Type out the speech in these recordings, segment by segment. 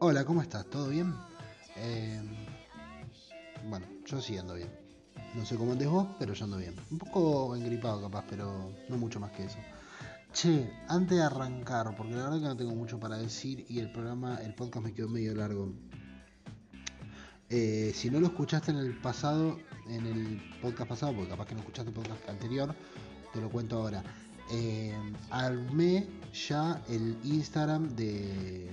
Hola, ¿cómo estás? ¿Todo bien? Eh, bueno, yo sí ando bien. No sé cómo andes vos, pero yo ando bien. Un poco engripado capaz, pero no mucho más que eso. Che, antes de arrancar, porque la verdad que no tengo mucho para decir y el programa, el podcast me quedó medio largo. Eh, si no lo escuchaste en el pasado, en el podcast pasado, porque capaz que no escuchaste el podcast anterior, te lo cuento ahora. Eh, armé ya el Instagram de,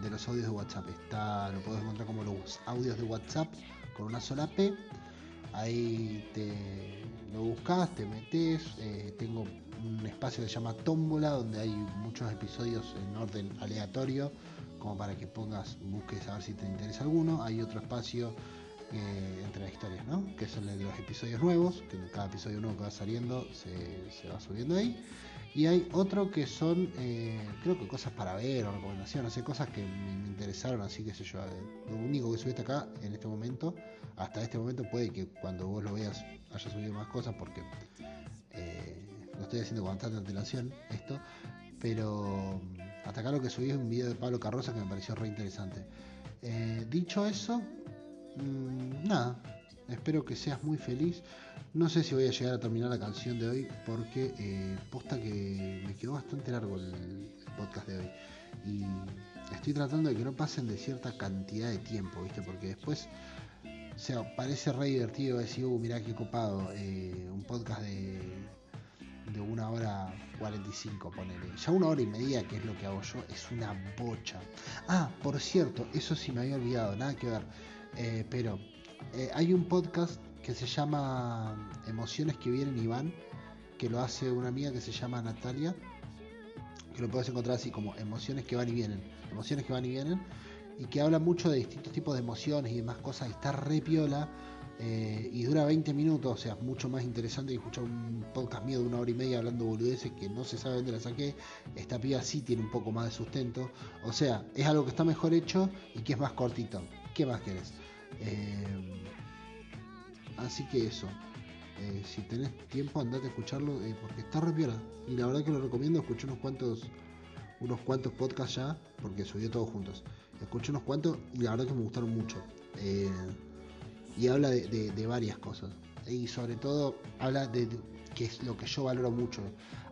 de los audios de WhatsApp. Está, lo puedes encontrar como los audios de WhatsApp con una sola P. Ahí te lo buscas, te metes. Eh, tengo un espacio que se llama Tómbola, donde hay muchos episodios en orden aleatorio, como para que pongas, busques a ver si te interesa alguno. Hay otro espacio eh, entre las historias, ¿no? Que son los episodios nuevos, que cada episodio nuevo que va saliendo se, va subiendo ahí. Y hay otro que son, eh, creo que cosas para ver o recomendaciones, sé, cosas que me, interesaron, así que sé yo. Lo único que subiste acá en este momento, hasta este momento, puede que cuando vos lo veas haya subido más cosas porque eh, lo estoy haciendo con bastante antelación esto. Pero hasta acá lo que subí es un video de Pablo Carroza que me pareció re interesante. dicho eso, mmm, nada, espero que seas muy feliz. No sé si voy a llegar a terminar la canción de hoy porque eh, posta que me quedó bastante largo el, podcast de hoy. Y estoy tratando de que no pasen de cierta cantidad de tiempo, ¿viste? Porque después, o sea, parece re divertido decir, uh, mirá qué copado, eh, un podcast de, de una hora 45, ponele. Ya una hora y media, que es lo que hago yo, es una bocha. Ah, por cierto, eso sí me había olvidado, nada que ver. Eh, pero eh, hay un podcast que se llama Emociones que vienen y van, que lo hace una amiga que se llama Natalia, que lo puedes encontrar así como Emociones que van y vienen, Emociones que van y vienen, y que habla mucho de distintos tipos de emociones y demás cosas, y está re piola. Eh, y dura 20 minutos, o sea, mucho más interesante que escuchar un podcast mío de una hora y media hablando boludeces que no se sabe dónde la saqué. Esta piba sí tiene un poco más de sustento, o sea, es algo que está mejor hecho y que es más cortito. ¿Qué más querés? Eh, así que eso. Eh, si tenés tiempo andate a escucharlo porque está re Y la verdad que lo recomiendo, escuché unos cuantos unos cuantos podcasts ya, porque subió todos juntos. Escuché unos cuantos y la verdad que me gustaron mucho. y habla de, varias cosas. Y sobre todo habla de, que es lo que yo valoro mucho.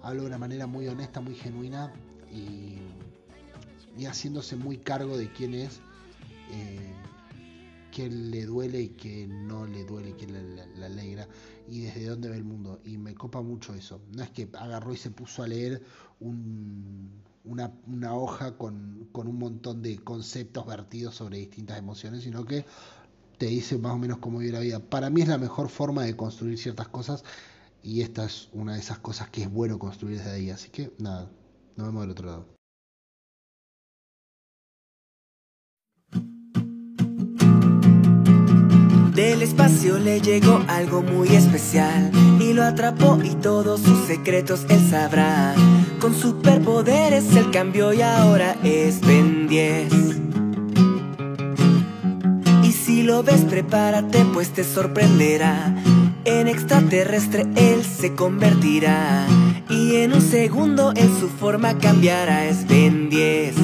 Habla de una manera muy honesta, muy genuina y, haciéndose muy cargo de quién es que le duele y que no le duele, que le, alegra y desde dónde ve el mundo. Y me copa mucho eso. No es que agarró y se puso a leer una, una, hoja con, con un montón de conceptos vertidos sobre distintas emociones, sino que te dice más o menos cómo vive la vida. Para mí es la mejor forma de construir ciertas cosas y esta es una de esas cosas que es bueno construir desde ahí. Así que nada, nos vemos del otro lado. Del espacio le llegó algo muy especial y lo atrapó y todos sus secretos él sabrá. Con superpoderes él cambió y ahora es Ben 10. Y si lo ves prepárate pues te sorprenderá. En extraterrestre él se convertirá y en un segundo en su forma cambiará es Ben 10.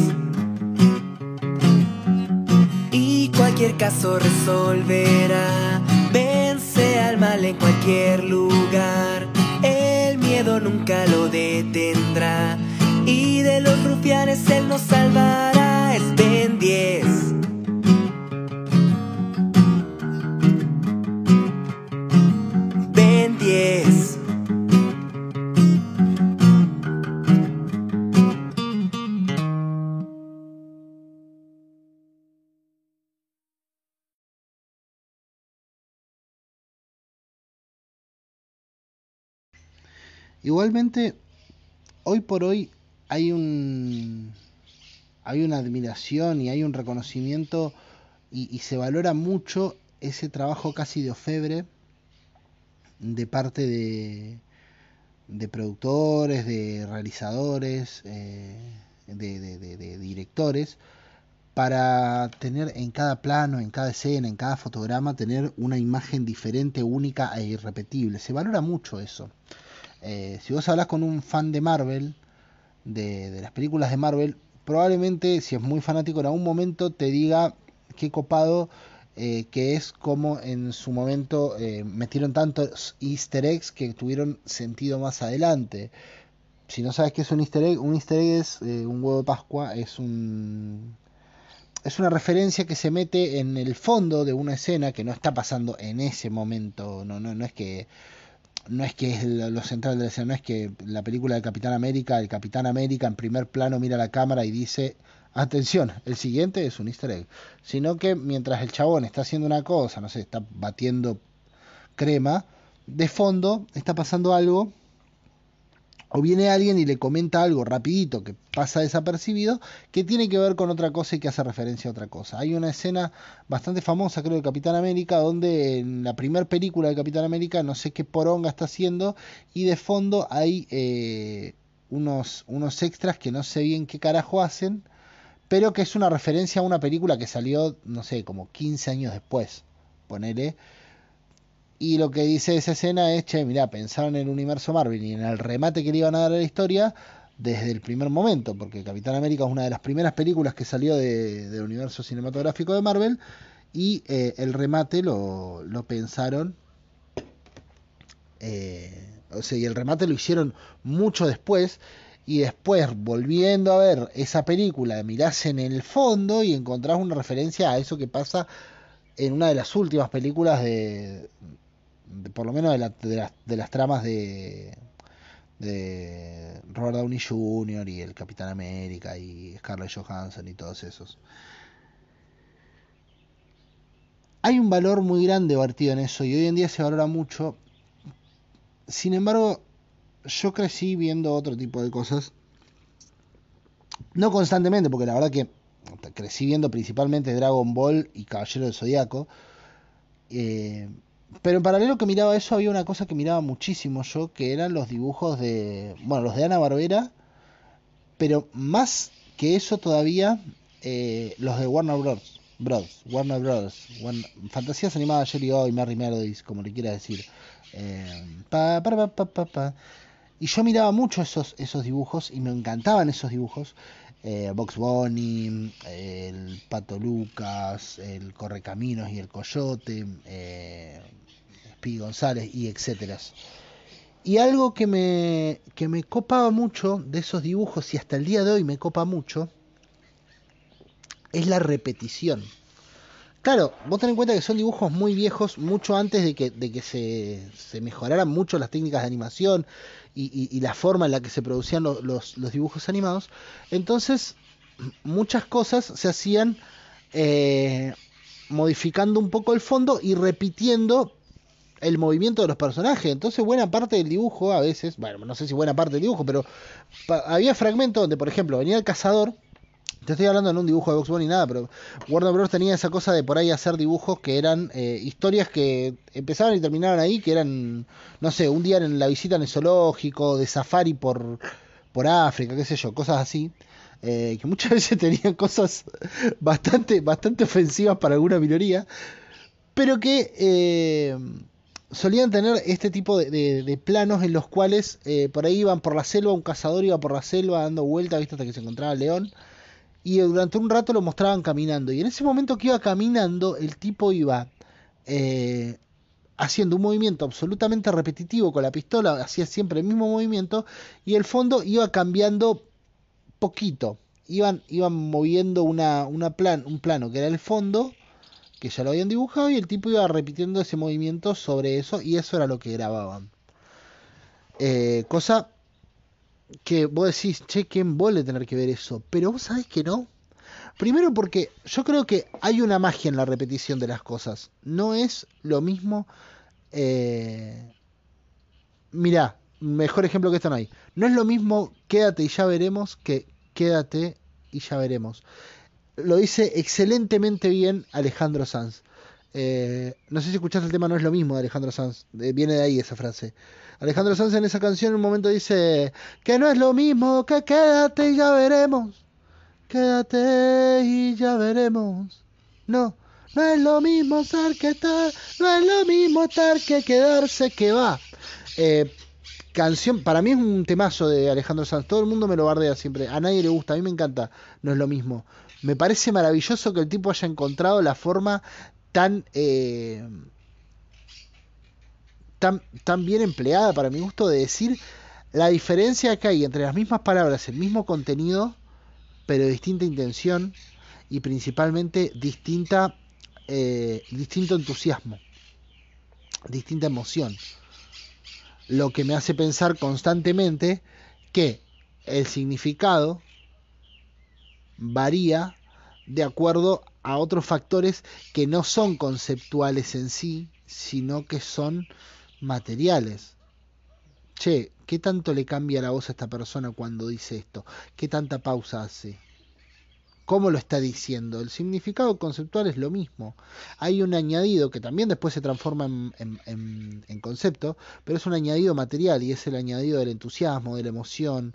cualquier caso resolverá. Vence al mal en cualquier lugar. Nunca lo detendrá. Y de los rufianes él nos salvará. Es Ben 10. Ben 10. Igualmente, hoy por hoy hay un hay una admiración y hay un reconocimiento y, se valora mucho ese trabajo casi de ofebre de parte de, de productores, de realizadores, eh, de, de, de, de, directores, para tener en cada plano, en cada escena, en cada fotograma, tener una imagen diferente, única e irrepetible. Se valora mucho eso. Eh, si vos hablas con un fan de Marvel, de, las películas de Marvel, probablemente si es muy fanático en algún momento te diga qué copado eh, que es como en su momento eh, metieron tantos easter eggs que tuvieron sentido más adelante. Si no sabes qué es un easter egg, un easter egg es eh, un huevo de Pascua, es un es una referencia que se mete en el fondo de una escena que no está pasando en ese momento, no no no es que no es que es lo central de la escena, no es que la película del Capitán América, el Capitán América en primer plano mira la cámara y dice atención, el siguiente es un easter egg, sino que mientras el chabón está haciendo una cosa, no sé, está batiendo crema, de fondo está pasando algo, o viene alguien y le comenta algo rapidito que pasa desapercibido, que tiene que ver con otra cosa y que hace referencia a otra cosa. Hay una escena bastante famosa, creo, de Capitán América, donde en la primera película de Capitán América, no sé qué poronga está haciendo, y de fondo hay eh, unos, unos extras que no sé bien qué carajo hacen, pero que es una referencia a una película que salió, no sé, como 15 años después, ponele. Y lo que dice esa escena es, che, mirá, pensaron en el universo Marvel y en el remate que le iban a dar a la historia desde el primer momento, porque Capitán América es una de las primeras películas que salió de, del universo cinematográfico de Marvel, y eh, el remate lo, lo pensaron, eh, o sea, y el remate lo hicieron mucho después, y después volviendo a ver esa película, mirás en el fondo y encontrás una referencia a eso que pasa en una de las últimas películas de, por lo menos de, la, de, las, de las tramas de, de Robert Downey Jr. y el Capitán América y Scarlett Johansson y todos esos. Hay un valor muy grande vertido en eso y hoy en día se valora mucho. Sin embargo, yo crecí viendo otro tipo de cosas. No constantemente, porque la verdad que crecí viendo principalmente Dragon Ball y Caballero del Zodíaco. Eh, pero en paralelo que miraba eso había una cosa que miraba muchísimo yo, que eran los dibujos de, bueno, los de Ana Barbera, pero más que eso todavía, eh, los de Warner Bros. Bros. Warner Bros. Fantasías animadas ayer y hoy, Merry Melodies, como le quiera decir. Eh, pa, pa, pa, Y yo miraba mucho esos, esos dibujos y me encantaban esos dibujos. Eh, Box Bunny, el Pato Lucas, el Correcaminos y el Coyote, eh, González y etcétera. Y algo que me, que me copaba mucho de esos dibujos y hasta el día de hoy me copa mucho es la repetición. Claro, vos ten en cuenta que son dibujos muy viejos, mucho antes de que, de que se, se mejoraran mucho las técnicas de animación y, la forma en la que se producían los, los, los, dibujos animados. Entonces, muchas cosas se hacían eh, modificando un poco el fondo y repitiendo el movimiento de los personajes. Entonces, buena parte del dibujo, a veces, bueno, no sé si buena parte del dibujo, pero había fragmentos donde, por ejemplo, venía el cazador. Te estoy hablando en un dibujo de Box Bunny nada, pero Warner Bros. tenía esa cosa de por ahí hacer dibujos que eran eh, historias que empezaban y terminaban ahí, que eran, no sé, un día en la visita en el zoológico, de safari por, por África, qué sé yo, cosas así. Eh, que muchas veces tenían cosas bastante, bastante ofensivas para alguna minoría, pero que eh, solían tener este tipo de, planos en los cuales eh, por ahí iban por la selva, un cazador iba por la selva dando vueltas, hasta que se encontraba el león, y durante un rato lo mostraban caminando, y en ese momento que iba caminando, el tipo iba eh, haciendo un movimiento absolutamente repetitivo con la pistola, hacía siempre el mismo movimiento, y el fondo iba cambiando poquito, iban, iban moviendo una, una plan, un plano que era el fondo, que ya lo habían dibujado y el tipo iba repitiendo ese movimiento sobre eso y eso era lo que grababan. Eh, cosa que vos decís, che, ¿qué embole tener que ver eso? Pero vos sabés que no. Primero porque yo creo que hay una magia en la repetición de las cosas. No es lo mismo... Eh... Mirá, mejor ejemplo que esto no hay. No es lo mismo quédate y ya veremos que quédate y ya veremos lo dice excelentemente bien Alejandro Sanz. Eh, no sé si escuchaste el tema No es lo mismo de Alejandro Sanz. Eh, viene de ahí esa frase. Alejandro Sanz en esa canción en un momento dice que no es lo mismo, que quédate y ya veremos. Quédate y ya veremos. No, no es lo mismo estar que estar, no es lo mismo estar que quedarse que va. Eh, canción, para mí es un temazo de Alejandro Sanz. Todo el mundo me lo bardea siempre. A nadie le gusta, a mí me encanta. No es lo mismo. Me parece maravilloso que el tipo haya encontrado la forma tan, eh, tan, tan bien empleada para mi gusto de decir la diferencia que hay entre las mismas palabras, el mismo contenido, pero distinta intención y principalmente distinta, eh, distinto entusiasmo, distinta emoción. Lo que me hace pensar constantemente que el significado varía de acuerdo a otros factores que no son conceptuales en sí, sino que son materiales. Che, ¿qué tanto le cambia la voz a esta persona cuando dice esto? ¿Qué tanta pausa hace? ¿Cómo lo está diciendo? El significado conceptual es lo mismo. Hay un añadido que también después se transforma en, en concepto, pero es un añadido material y es el añadido del entusiasmo, de la emoción,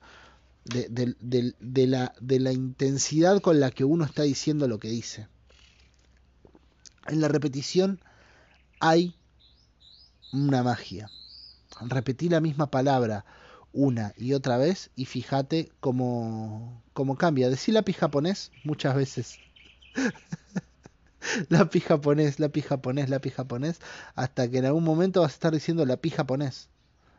de, la, intensidad con la que uno está diciendo lo que dice. En la repetición hay una magia. Repetí la misma palabra una y otra vez y fíjate cómo, cómo cambia. Decí lápiz japonés muchas veces. lápiz japonés, lápiz japonés, lápiz japonés, hasta que en algún momento vas a estar diciendo lápiz japonés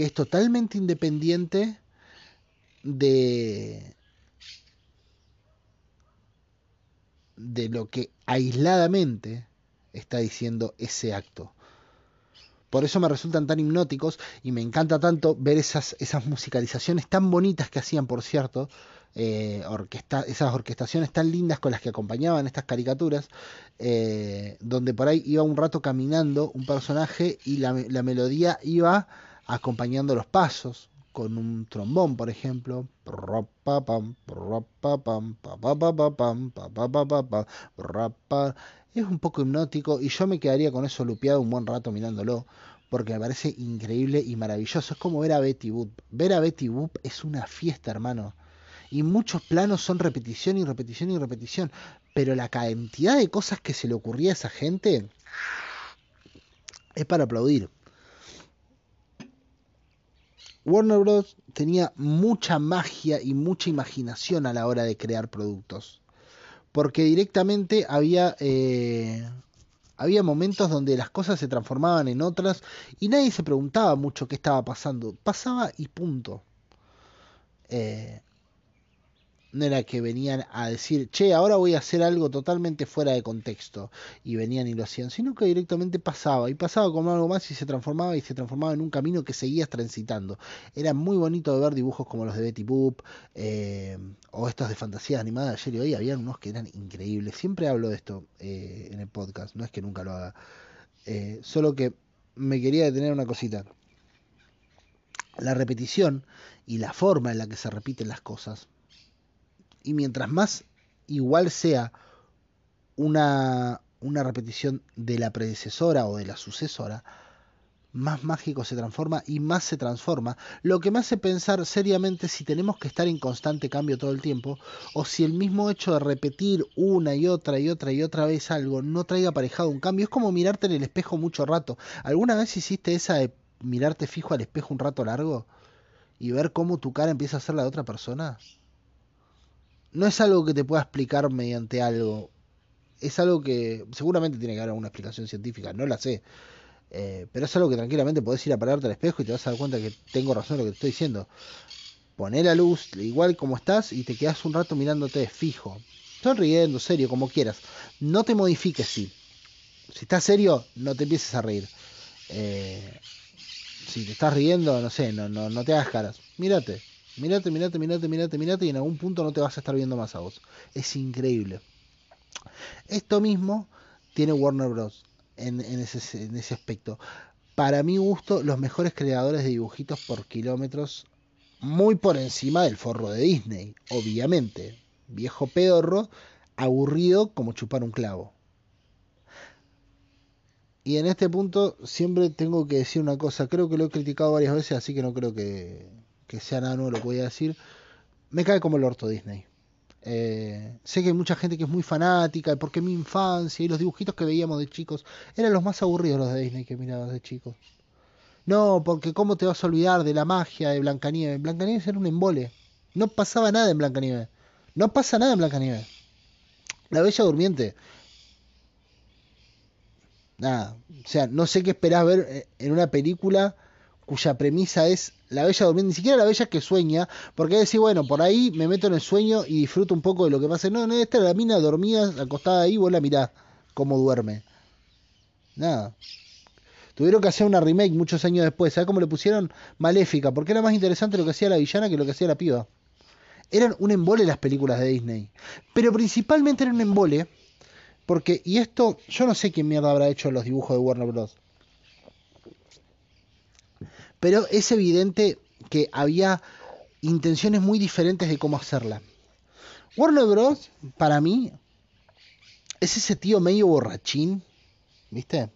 que es totalmente independiente de, de lo que aisladamente está diciendo ese acto. Por eso me resultan tan hipnóticos y me encanta tanto ver esas, esas musicalizaciones tan bonitas que hacían, por cierto, eh, esas orquestaciones tan lindas con las que acompañaban estas caricaturas, eh, donde por ahí iba un rato caminando un personaje y la, la melodía iba acompañando los pasos con un trombón, por ejemplo. Es un poco hipnótico y yo me quedaría con eso lupeado un buen rato mirándolo porque me parece increíble y maravilloso. Es como ver a Betty Boop. Ver a Betty Boop es una fiesta, hermano. Y muchos planos son repetición y repetición y repetición. Pero la cantidad de cosas que se le ocurría a esa gente es para aplaudir. Warner Bros. tenía mucha magia y mucha imaginación a la hora de crear productos. Porque directamente había, eh, había momentos donde las cosas se transformaban en otras y nadie se preguntaba mucho qué estaba pasando. Pasaba y punto. Eh, no era que venían a decir, che, ahora voy a hacer algo totalmente fuera de contexto, y venían y lo hacían, sino que directamente pasaba, y pasaba como algo más y se transformaba y se transformaba en un camino que seguías transitando. Era muy bonito de ver dibujos como los de Betty Boop, eh, o estos de fantasía animada ayer y hoy, había unos que eran increíbles. Siempre hablo de esto eh, en el podcast, no es que nunca lo haga, eh, solo que me quería detener una cosita. La repetición y la forma en la que se repiten las cosas y mientras más igual sea una, una repetición de la predecesora o de la sucesora, más mágico se transforma y más se transforma, lo que me hace pensar seriamente si tenemos que estar en constante cambio todo el tiempo o si el mismo hecho de repetir una y otra y otra y otra vez algo no traiga aparejado un cambio. Es como mirarte en el espejo mucho rato. ¿Alguna vez hiciste esa de mirarte fijo al espejo un rato largo y ver cómo tu cara empieza a ser la de otra persona? No es algo que te pueda explicar mediante algo. Es algo que seguramente tiene que haber alguna explicación científica, no la sé. Eh, pero es algo que tranquilamente podés ir a pararte al espejo y te vas a dar cuenta que tengo razón en lo que te estoy diciendo. Poné la luz igual como estás y te quedas un rato mirándote fijo. Sonriendo, serio, como quieras. No te modifiques, sí. Si estás serio, no te empieces a reír. Eh, si te estás riendo, no sé, no, no, no te hagas caras. Mírate, mírate, mírate, mírate, mírate, mírate y en algún punto no te vas a estar viendo más a vos. Es increíble. Esto mismo tiene Warner Bros. En, en, ese, en ese aspecto. Para mi gusto, los mejores creadores de dibujitos por kilómetros, muy por encima del forro de Disney, obviamente. Viejo pedorro, aburrido como chupar un clavo. Y en este punto siempre tengo que decir una cosa, creo que lo he criticado varias veces, así que no creo que, que sea nada nuevo lo que voy a decir. Me cae como el orto Disney. Eh, sé que hay mucha gente que es muy fanática, porque mi infancia y los dibujitos que veíamos de chicos eran los más aburridos los de Disney que mirabas de chicos. No, porque cómo te vas a olvidar de la magia de Blancanieves. Blancanieves era un embole. No pasaba nada en Blancanieves. No pasa nada en Blancanieves. La Bella Durmiente. Nada. O sea, no sé qué esperás ver eh, en una película cuya premisa es la bella durmiente, ni siquiera la bella que sueña, porque decir, bueno, por ahí me meto en el sueño y disfruto un poco de lo que pasa. No, no, esta es la mina dormida, acostada ahí, vos la mirás cómo duerme. Nada. Tuvieron que hacer una remake muchos años después. ¿Sabes cómo le pusieron? Maléfica, porque era más interesante lo que hacía la villana que lo que hacía la piba. Eran un embole las películas de Disney. Pero principalmente eran un embole. Porque, y esto, yo no sé quién mierda habrá hecho los dibujos de Warner Bros. Pero es evidente que había intenciones muy diferentes de cómo hacerla. Warner Bros. para mí es ese tío medio borrachín, ¿viste?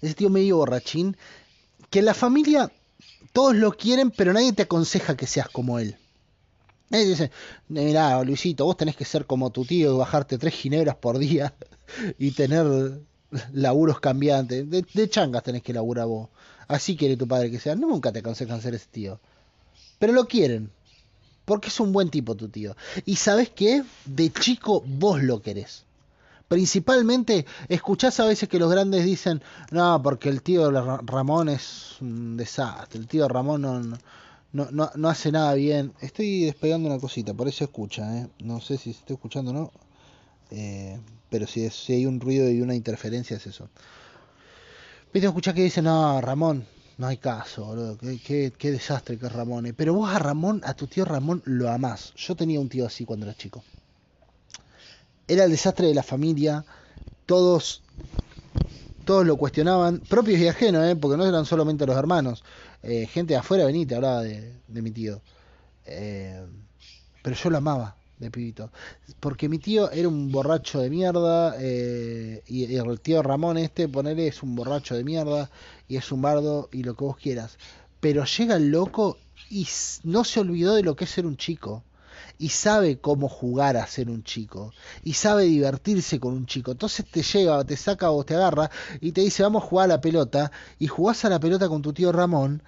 Ese tío medio borrachín que la familia todos lo quieren, pero nadie te aconseja que seas como él. Nadie dice, mira, Luisito, vos tenés que ser como tu tío y bajarte tres ginebras por día y tener laburos cambiantes. De, changas tenés que laburar vos. Así quiere tu padre que sea. Nunca te aconsejan ser ese tío. Pero lo quieren. Porque es un buen tipo tu tío. Y sabes qué? De chico vos lo querés. Principalmente escuchás a veces que los grandes dicen, no, porque el tío Ramón es un desastre. El tío Ramón no, no, no, hace nada bien. Estoy despegando una cosita, por eso escucha. ¿eh? No sé si se está escuchando o no. Eh, pero si, si, hay un ruido y una interferencia es eso. Viste, escuchar que dicen, no, Ramón, no hay caso, boludo, qué, qué, desastre que es Ramón. Eh". Pero vos a Ramón, a tu tío Ramón, lo amás. Yo tenía un tío así cuando era chico. Era el desastre de la familia, todos, todos lo cuestionaban, propios y ajenos, ¿eh? porque no eran solamente los hermanos. Eh, gente de afuera venía y te hablaba de, de mi tío. Eh, pero yo lo amaba de pibito. Porque mi tío era un borracho de mierda eh, y, el tío Ramón este, ponele, es un borracho de mierda y es un bardo y lo que vos quieras. Pero llega el loco y no se olvidó de lo que es ser un chico. Y sabe cómo jugar a ser un chico. Y sabe divertirse con un chico. Entonces te llega, te saca o te agarra y te dice, vamos a jugar a la pelota. Y jugás a la pelota con tu tío Ramón.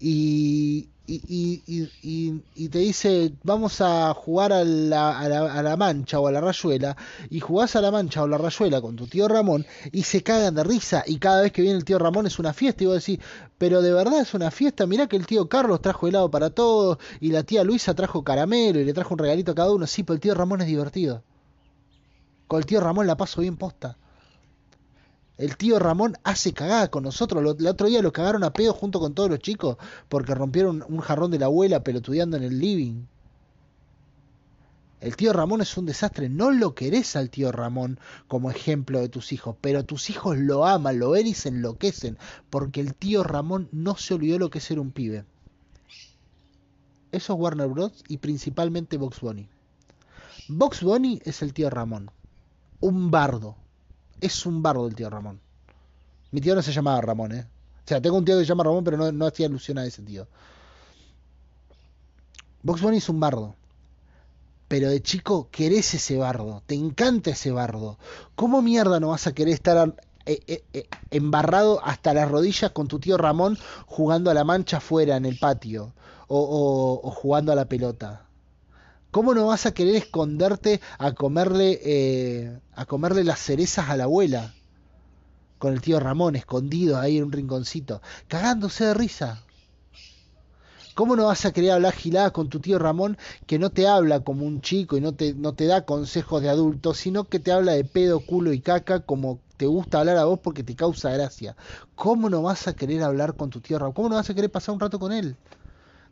Y, y, y, y, te dice vamos a jugar a la, a, la, a la, mancha o a la rayuela y jugás a la mancha o la rayuela con tu tío Ramón y se cagan de risa y cada vez que viene el tío Ramón es una fiesta y vos decís pero de verdad es una fiesta mirá que el tío Carlos trajo helado para todos y la tía Luisa trajo caramelo y le trajo un regalito a cada uno sí pero el tío Ramón es divertido. Con el tío Ramón la paso bien posta el tío Ramón hace cagada con nosotros. El otro día lo cagaron a pedo junto con todos los chicos porque rompieron un jarrón de la abuela pelotudeando en el living. El tío Ramón es un desastre. No lo querés al tío Ramón como ejemplo de tus hijos, pero tus hijos lo aman, lo ven y se enloquecen porque el tío Ramón no se olvidó lo que es ser un pibe. Eso es Warner Bros. y principalmente Box Bunny. Box Bunny es el tío Ramón, un bardo, es un bardo el tío Ramón. Mi tío no se llamaba Ramón, ¿eh? O sea, tengo un tío que se llama Ramón, pero no, hacía alusión a ese tío. Box Bunny es un bardo. Pero de chico querés ese bardo, te encanta ese bardo. ¿Cómo mierda no vas a querer estar eh, eh, eh, embarrado hasta las rodillas con tu tío Ramón jugando a la mancha afuera en el patio o, o, o jugando a la pelota? ¿Cómo no vas a querer esconderte a comerle, eh, a comerle las cerezas a la abuela? Con el tío Ramón escondido ahí en un rinconcito, cagándose de risa. ¿Cómo no vas a querer hablar giladas con tu tío Ramón que no te habla como un chico y no te, no te da consejos de adulto, sino que te habla de pedo, culo y caca como te gusta hablar a vos porque te causa gracia? ¿Cómo no vas a querer hablar con tu tío Ramón? ¿Cómo no vas a querer pasar un rato con él?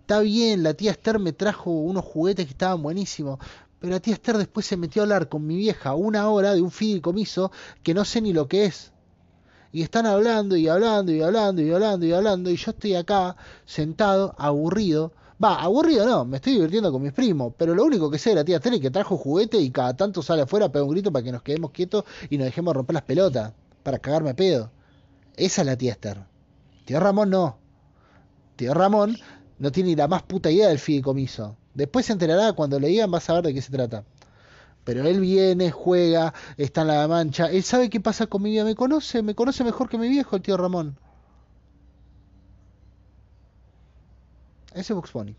Está bien, la tía Esther me trajo unos juguetes que estaban buenísimos, pero la tía Esther después se metió a hablar con mi vieja una hora de un fideicomiso que no sé ni lo que es y están hablando y hablando y hablando y hablando y hablando y yo estoy acá sentado aburrido. Va, aburrido no, me estoy divirtiendo con mis primos, pero lo único que sé de la tía Tere que trajo juguete y cada tanto sale afuera, pega un grito para que nos quedemos quietos y nos dejemos romper las pelotas, para cagarme a pedo. Esa es la tía Esther. Tío Ramón no. Tío Ramón no tiene ni la más puta idea del fideicomiso. Después se enterará cuando le digan, vas a ver de qué se trata. Pero él viene, juega, está en la mancha. Él sabe qué pasa con mi vida. Me conoce, me conoce mejor que mi viejo, el tío Ramón. Ese Box Bunny.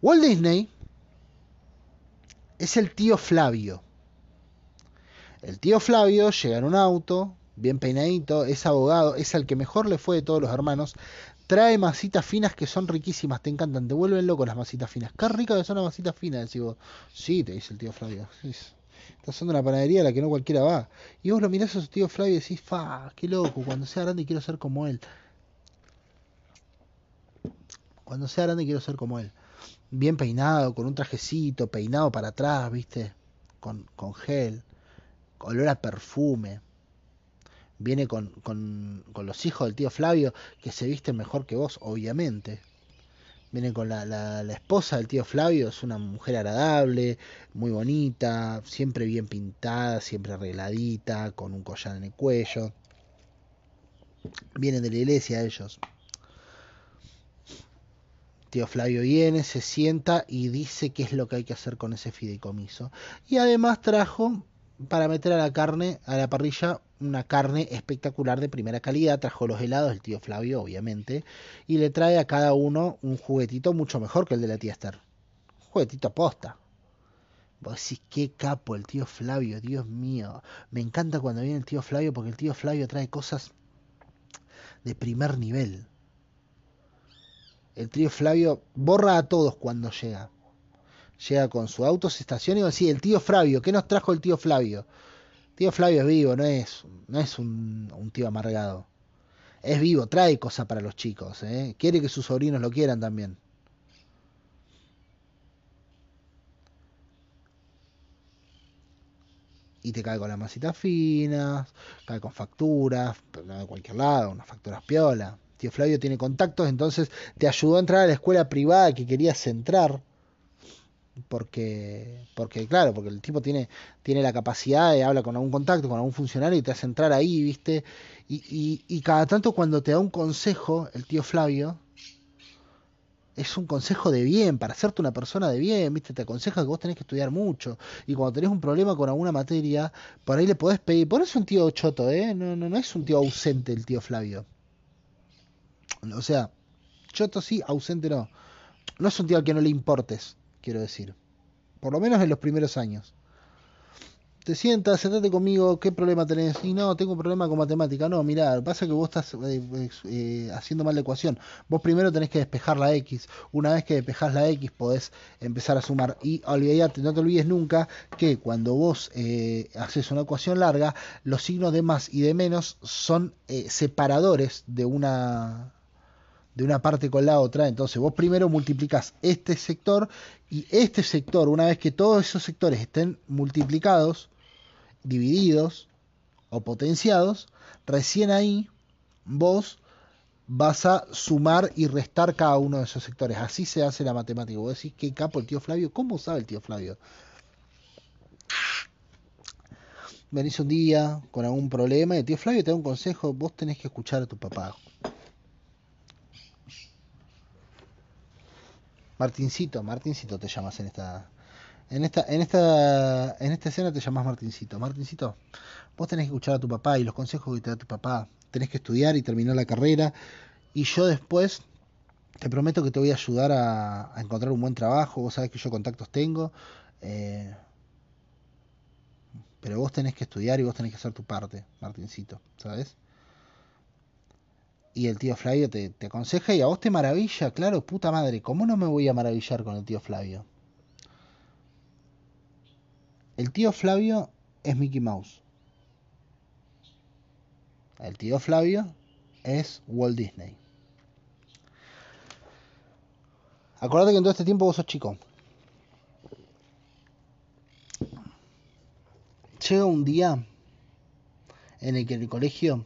Walt Disney es el tío Flavio. El tío Flavio llega en un auto, bien peinadito, es abogado, es el que mejor le fue de todos los hermanos, trae masitas finas que son riquísimas, te encantan, te vuelven loco las masitas finas. Qué rica que son las masitas finas, decís vos. Sí, te dice el tío Flavio. Estás haciendo una panadería a la que no cualquiera va. Y vos lo mirás a su tío Flavio y decís, fa, qué loco, cuando sea grande quiero ser como él. Cuando sea grande quiero ser como él. Bien peinado, con un trajecito, peinado para atrás, viste, con, con gel, olor a perfume viene con, con, con, los hijos del tío Flavio, que se visten mejor que vos, obviamente. Viene con la, la, esposa del tío Flavio, es una mujer agradable, muy bonita, siempre bien pintada, siempre arregladita, con un collar en el cuello. Vienen de la iglesia ellos. Tío Flavio viene, se sienta y dice qué es lo que hay que hacer con ese fideicomiso. Y además trajo para meter a la carne, a la parrilla, una carne espectacular de primera calidad. Trajo los helados del tío Flavio, obviamente, y le trae a cada uno un juguetito mucho mejor que el de la tía Esther. Un juguetito posta. Vos decís, qué capo el tío Flavio, Dios mío. Me encanta cuando viene el tío Flavio porque el tío Flavio trae cosas de primer nivel. El tío Flavio borra a todos cuando llega llega con su auto, se estaciona y va a decir, el tío Flavio, ¿qué nos trajo el tío Flavio? Tío Flavio es vivo, no es, no es un, tío amargado. Es vivo, trae cosas para los chicos, ¿eh? quiere que sus sobrinos lo quieran también. Y te cae con las masitas finas, cae con facturas, de cualquier lado, unas facturas piola. Tío Flavio tiene contactos, entonces te ayudó a entrar a la escuela privada que querías entrar porque porque claro porque el tipo tiene tiene la capacidad de hablar con algún contacto con algún funcionario y te hace entrar ahí viste y, y, y, cada tanto cuando te da un consejo el tío Flavio es un consejo de bien para hacerte una persona de bien viste te aconseja que vos tenés que estudiar mucho. Y cuando tenés un problema con alguna materia por ahí le podés pedir por eso es un tío choto eh no no no es un tío ausente el tío Flavio. O sea choto sí ausente no. No es un tío al que no le importes quiero decir. Por lo menos en los primeros años. Te sientas, sentate conmigo, ¿qué problema tenés? Y no, tengo un problema con matemática. No, mirá, pasa que vos estás eh, eh, haciendo mal la ecuación. Vos primero tenés que despejar la X. Una vez que despejás la X podés empezar a sumar. Y olvidate, no te olvides nunca que cuando vos eh, haces una ecuación larga, los signos de más y de menos son separadores de una de una parte con la otra. Entonces vos primero multiplicas este sector y este sector, una vez que todos esos sectores estén multiplicados, divididos o potenciados, recién ahí vos vas a sumar y restar cada uno de esos sectores. Así se hace la matemática. Vos decís, qué capo el tío Flavio. ¿Cómo sabe el tío Flavio? Venís un día con algún problema y el tío Flavio te da un consejo. Vos tenés que escuchar a tu papá. Martincito, Martincito te llamas en esta en esta en esta en esta escena te llamas Martincito. Martincito, vos tenés que escuchar a tu papá y los consejos que te da tu papá. Tenés que estudiar y terminar la carrera y yo después te prometo que te voy a ayudar a, encontrar un buen trabajo. Vos sabés que yo contactos tengo. Eh, pero vos tenés que estudiar y vos tenés que hacer tu parte, Martincito, ¿sabes? Y el tío Flavio te, te aconseja y a vos te maravilla, claro, puta madre, ¿cómo no me voy a maravillar con el tío Flavio? El tío Flavio es Mickey Mouse. El tío Flavio es Walt Disney. Acordate que en todo este tiempo vos sos chico. Llega un día en el que el colegio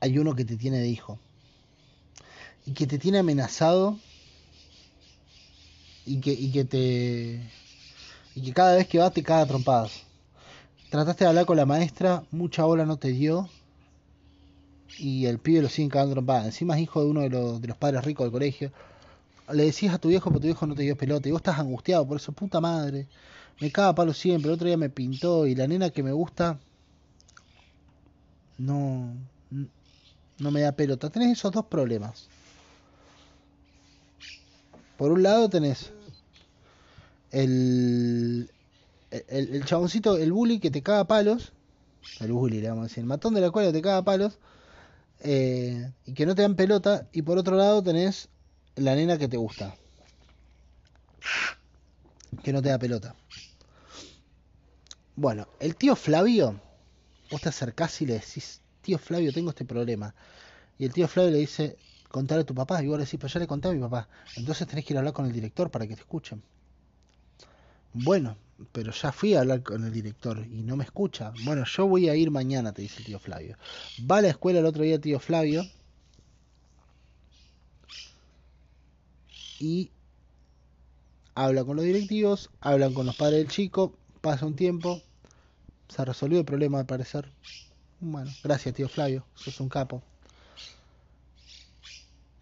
hay uno que te tiene de hijo y que te tiene amenazado y que, y que te y que cada vez que va te caga trompadas. Trataste de hablar con la maestra, mucha bola no te dio y el pibe lo siguen cagando trompadas. Encima es hijo de uno de los, de los padres ricos del colegio. Le decías a tu viejo, pero tu viejo no te dio pelota y vos estás angustiado por eso, puta madre. Me caga palo siempre, el otro día me pintó y la nena que me gusta no no me da pelota. Tenés esos dos problemas. Por un lado tenés el, el, el chaboncito, el bully que te caga palos. El bully, le vamos a decir. El matón de la que te caga palos. Eh, y que no te dan pelota. Y por otro lado tenés la nena que te gusta. Que no te da pelota. Bueno, el tío Flavio, vos te acercás y le decís, tío Flavio, tengo este problema. Y el tío Flavio le dice, contale a tu papá. Y vos le decís, pues ya le conté a mi papá. Entonces tenés que ir a hablar con el director para que te escuchen. Bueno, pero ya fui a hablar con el director y no me escucha. Bueno, yo voy a ir mañana, te dice el tío Flavio. Va a la escuela el otro día tío Flavio. Y habla con los directivos, hablan con los padres del chico, pasa un tiempo, se resolvió el problema al parecer. Bueno, gracias tío Flavio, sos un capo.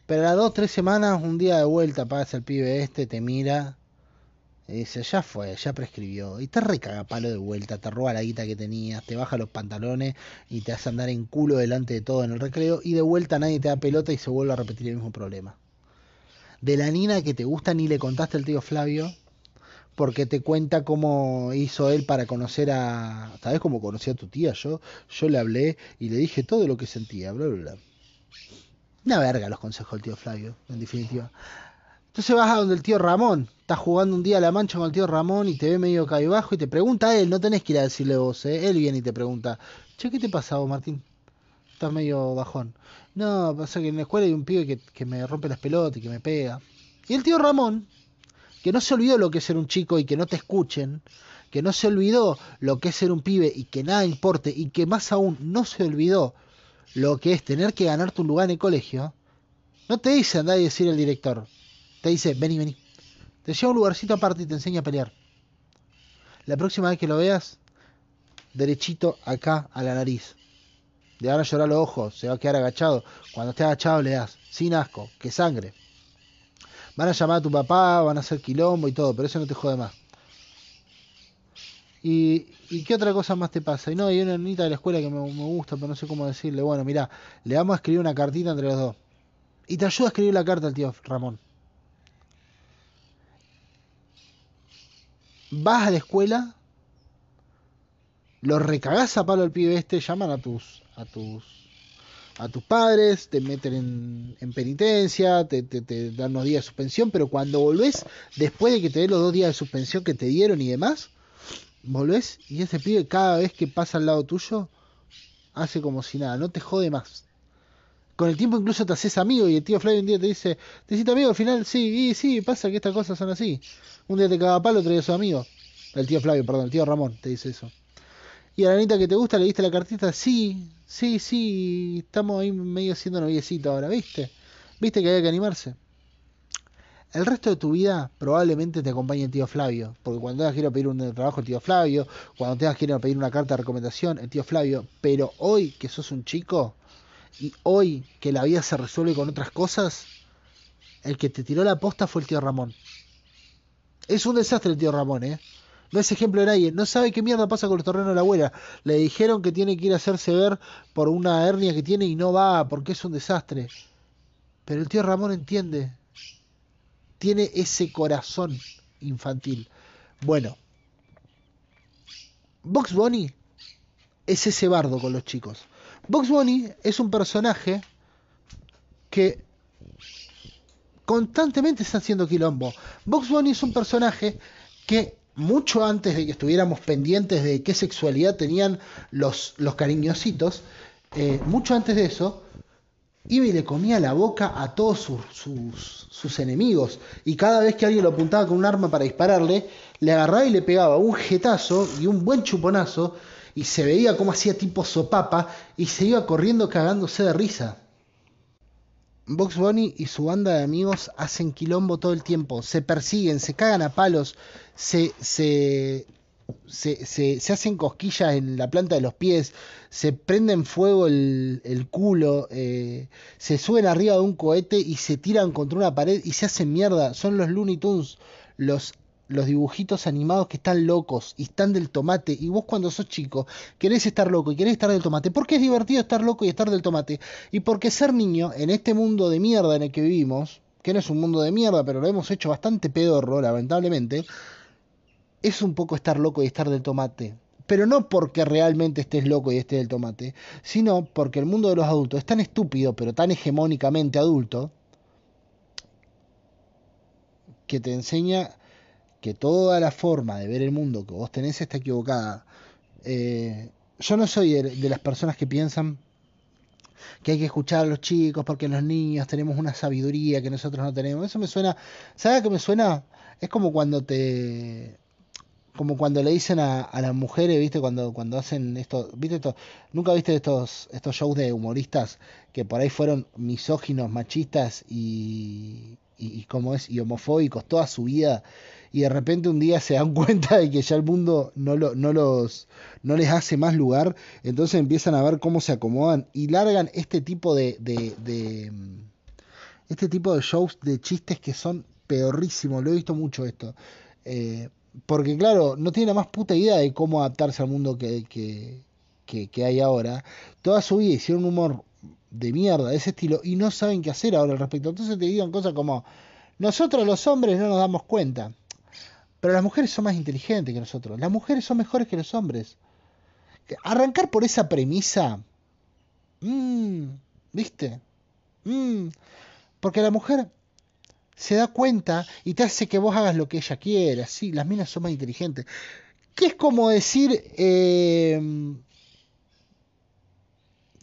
Pero a las dos, tres semanas, un día de vuelta pasa el pibe este, te mira y dice, ya fue, ya prescribió. Y te recaga palo de vuelta, te roba la guita que tenías, te baja los pantalones y te hace andar en culo delante de todo en el recreo y de vuelta nadie te da pelota y se vuelve a repetir el mismo problema. De la nina que te gusta ni le contaste al tío Flavio porque te cuenta cómo hizo él para conocer a... ¿Sabes cómo conocí a tu tía? Yo, yo le hablé y le dije todo lo que sentía, bla, bla, bla. Una verga los consejos del tío Flavio, en definitiva. Entonces vas a donde el tío Ramón, estás jugando un día a la mancha con el tío Ramón y te ve medio bajo y te pregunta a él, no tenés que ir a decirle vos, ¿eh? él viene y te pregunta, che, ¿qué te pasa vos, Martín? Estás medio bajón. No, pasa que en la escuela hay un pibe que, que me rompe las pelotas y que me pega. Y el tío Ramón, que no se olvidó lo que es ser un chico y que no te escuchen, que no se olvidó lo que es ser un pibe y que nada importe y que más aún no se olvidó lo que es tener que ganarte un lugar en el colegio, no te dice andar y decir al director, te dice, vení, vení, te lleva un lugarcito aparte y te enseña a pelear. La próxima vez que lo veas, derechito acá a la nariz. Le van a llorar los ojos, se va a quedar agachado. Cuando esté agachado le das, sin asco, que sangre. Van a llamar a tu papá, van a hacer quilombo y todo, pero eso no te jode más. ¿Y, ¿Y qué otra cosa más te pasa? Y no, hay una niñita de la escuela que me, me gusta, pero no sé cómo decirle. Bueno, mira, le vamos a escribir una cartita entre los dos. Y te ayuda a escribir la carta al tío Ramón. Vas a la escuela, lo recagás a palo al pibe este, llaman a tus, a tus, a tus padres, te meten en, en penitencia, te, te, te, dan unos días de suspensión, pero cuando volvés, después de que te den los dos días de suspensión que te dieron y demás, volvés y ese pibe cada vez que pasa al lado tuyo, hace como si nada, no te jode más. Con el tiempo incluso te haces amigo y el tío Flavio un día te dice, te hiciste amigo al final, sí, y sí, pasa que estas cosas son así. Un día te caga palo, otro día sos amigo. El tío Flavio, perdón, el tío Ramón te dice eso. Y a la nita que te gusta le diste la cartita, sí, sí, sí, estamos ahí medio siendo noviecito ahora, ¿viste? ¿Viste que había que animarse? El resto de tu vida probablemente te acompañe el tío Flavio, porque cuando tengas que ir a pedir un trabajo el tío Flavio, cuando tengas que ir a pedir una carta de recomendación el tío Flavio, pero hoy que sos un chico y hoy que la vida se resuelve con otras cosas, el que te tiró la posta fue el tío Ramón. Es un desastre el tío Ramón, ¿eh? No es ejemplo de nadie. No sabe qué mierda pasa con los terrenos de la abuela. Le dijeron que tiene que ir a hacerse ver por una hernia que tiene y no va porque es un desastre. Pero el tío Ramón entiende. Tiene ese corazón infantil. Bueno. Box Bunny es ese bardo con los chicos. Box Bunny es un personaje que constantemente está haciendo quilombo. Box Bunny es un personaje que mucho antes de que estuviéramos pendientes de qué sexualidad tenían los, los cariñositos, eh, mucho antes de eso, iba y le comía la boca a todos sus, sus, sus, enemigos. Y cada vez que alguien lo apuntaba con un arma para dispararle, le agarraba y le pegaba un jetazo y un buen chuponazo. Y se veía como hacía tipo sopapa y se iba corriendo cagándose de risa. Box Bunny y su banda de amigos hacen quilombo todo el tiempo, se persiguen, se cagan a palos, se, se, se, se, hacen cosquillas en la planta de los pies, se prenden fuego el, el culo, eh, se suben arriba de un cohete y se tiran contra una pared y se hacen mierda. Son los Looney Tunes, los los dibujitos animados que están locos y están del tomate. Y vos cuando sos chico querés estar loco y querés estar del tomate. Porque es divertido estar loco y estar del tomate. Y porque ser niño en este mundo de mierda en el que vivimos, que no es un mundo de mierda, pero lo hemos hecho bastante pedorro, lamentablemente, es un poco estar loco y estar del tomate. Pero no porque realmente estés loco y estés del tomate, sino porque el mundo de los adultos es tan estúpido, pero tan hegemónicamente adulto, que te enseña que toda la forma de ver el mundo que vos tenés está equivocada. Eh, yo no soy de, las personas que piensan que hay que escuchar a los chicos porque los niños tenemos una sabiduría que nosotros no tenemos. Eso me suena, ¿sabes qué me suena? Es como cuando te como cuando le dicen a, a las mujeres, ¿viste? Cuando, cuando hacen esto, ¿viste esto? ¿Nunca viste estos, estos shows de humoristas que por ahí fueron misóginos, machistas y, y, como es, y homofóbicos toda su vida? Y de repente un día se dan cuenta de que ya el mundo no, lo, no, los, no les hace más lugar, entonces empiezan a ver cómo se acomodan y largan este tipo de, de, de este tipo de shows de chistes que son peorísimos, lo he visto mucho esto. Eh, porque claro, no tiene la más puta idea de cómo adaptarse al mundo que, que, que, que hay ahora. Toda su vida hicieron un humor de mierda de ese estilo y no saben qué hacer ahora al respecto. Entonces te digan cosas como, nosotros los hombres no nos damos cuenta. Pero las mujeres son más inteligentes que nosotros. Las mujeres son mejores que los hombres. Arrancar por esa premisa. Mmm, ¿Viste? Mmm, porque la mujer se da cuenta y te hace que vos hagas lo que ella quiera. Sí, las minas son más inteligentes. Que es como decir, eh,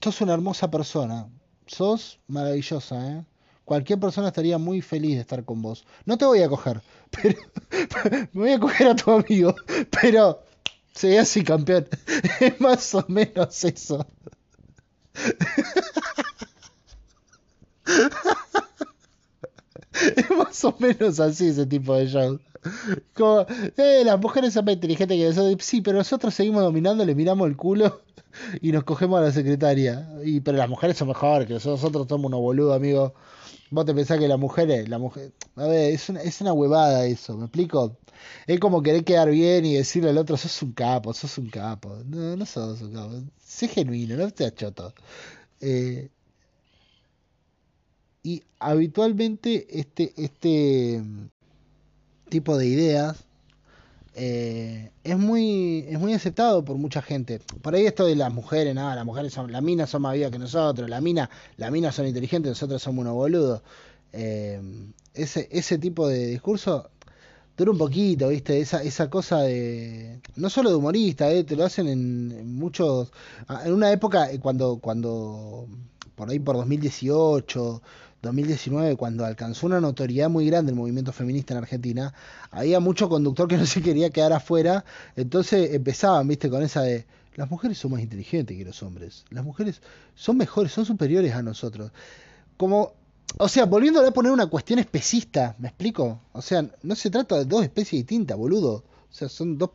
sos una hermosa persona. Sos maravillosa, ¿eh? Cualquier persona estaría muy feliz de estar con vos. No te voy a coger, pero me voy a coger a tu amigo, pero sería así campeón. Es más o menos eso. Es más o menos así ese tipo de show. Como, eh, las mujeres son más inteligentes que nosotros. Sí, pero nosotros seguimos dominando, le miramos el culo y nos cogemos a la secretaria. Y, pero las mujeres son mejores que nosotros, somos unos boludos, amigo. Vos te pensás que la mujer, la mujer, a ver, es una, es una huevada eso, ¿me explico? Es como querer quedar bien y decirle al otro, sos un capo, sos un capo. No, no sos un capo. Sé genuino, no seas choto. Eh, y habitualmente este, este tipo de ideas eh, es muy es muy aceptado por mucha gente. Por ahí esto de las mujeres, nada, las mujeres son, las minas son más vivas que nosotros, la mina, las minas son inteligentes, nosotros somos unos boludos. Eh, ese, ese tipo de discurso dura un poquito, ¿viste? Esa, esa cosa de. No solo de humorista, ¿eh? te lo hacen en, en muchos. En una época, eh, cuando, cuando. Por ahí por 2018 2019, cuando alcanzó una notoriedad muy grande el movimiento feminista en Argentina, había mucho conductor que no se quería quedar afuera, entonces empezaban, viste, con esa de, las mujeres son más inteligentes que los hombres, las mujeres son mejores, son superiores a nosotros. Como, o sea, volviendo a poner una cuestión especista, ¿me explico? O sea, no se trata de dos especies distintas, boludo. O sea, son dos,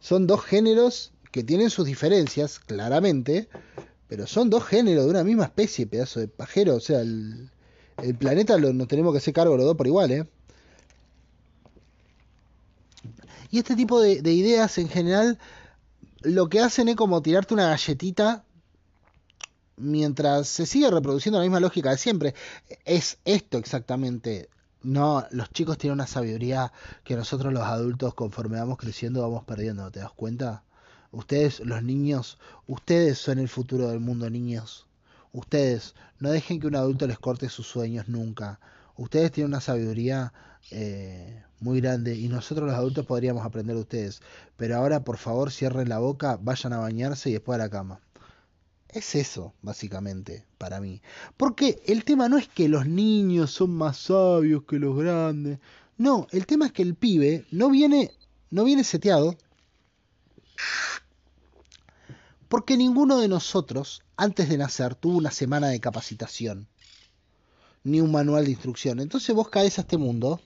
son dos géneros que tienen sus diferencias, claramente, pero son dos géneros de una misma especie, pedazo de pajero. O sea, el, el planeta lo, nos tenemos que hacer cargo los dos por igual, ¿eh? Y este tipo de, ideas en general lo que hacen es como tirarte una galletita mientras se sigue reproduciendo la misma lógica de siempre. Es esto exactamente. No, los chicos tienen una sabiduría que nosotros los adultos conforme vamos creciendo vamos perdiendo, ¿te das cuenta? Ustedes, los niños, ustedes son el futuro del mundo, niños. Ustedes, no dejen que un adulto les corte sus sueños nunca. Ustedes tienen una sabiduría eh, muy grande y nosotros los adultos podríamos aprender de ustedes. Pero ahora, por favor, cierren la boca, vayan a bañarse y después a la cama. Es eso, básicamente, para mí. Porque el tema no es que los niños son más sabios que los grandes. No, el tema es que el pibe no viene, no viene seteado. Porque ninguno de nosotros, antes de nacer, tuvo una semana de capacitación. Ni un manual de instrucción. Entonces vos caes a este mundo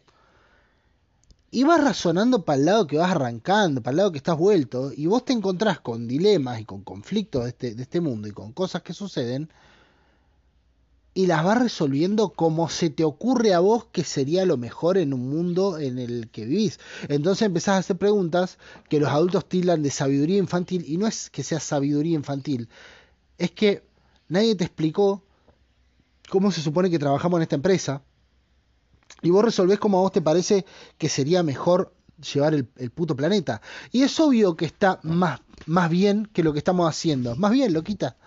y vas razonando para el lado que vas arrancando, para el lado que estás vuelto, y vos te encontrás con dilemas y con conflictos de este, de este mundo y con cosas que suceden, y las vas resolviendo como se te ocurre a vos que sería lo mejor en un mundo en el que vivís. Entonces empezás a hacer preguntas que los adultos tildan de sabiduría infantil, y no es que sea sabiduría infantil, es que nadie te explicó cómo se supone que trabajamos en esta empresa, y vos resolvés como a vos te parece que sería mejor llevar el, puto planeta. Y es obvio que está más, más bien que lo que estamos haciendo. Más bien, lo quita.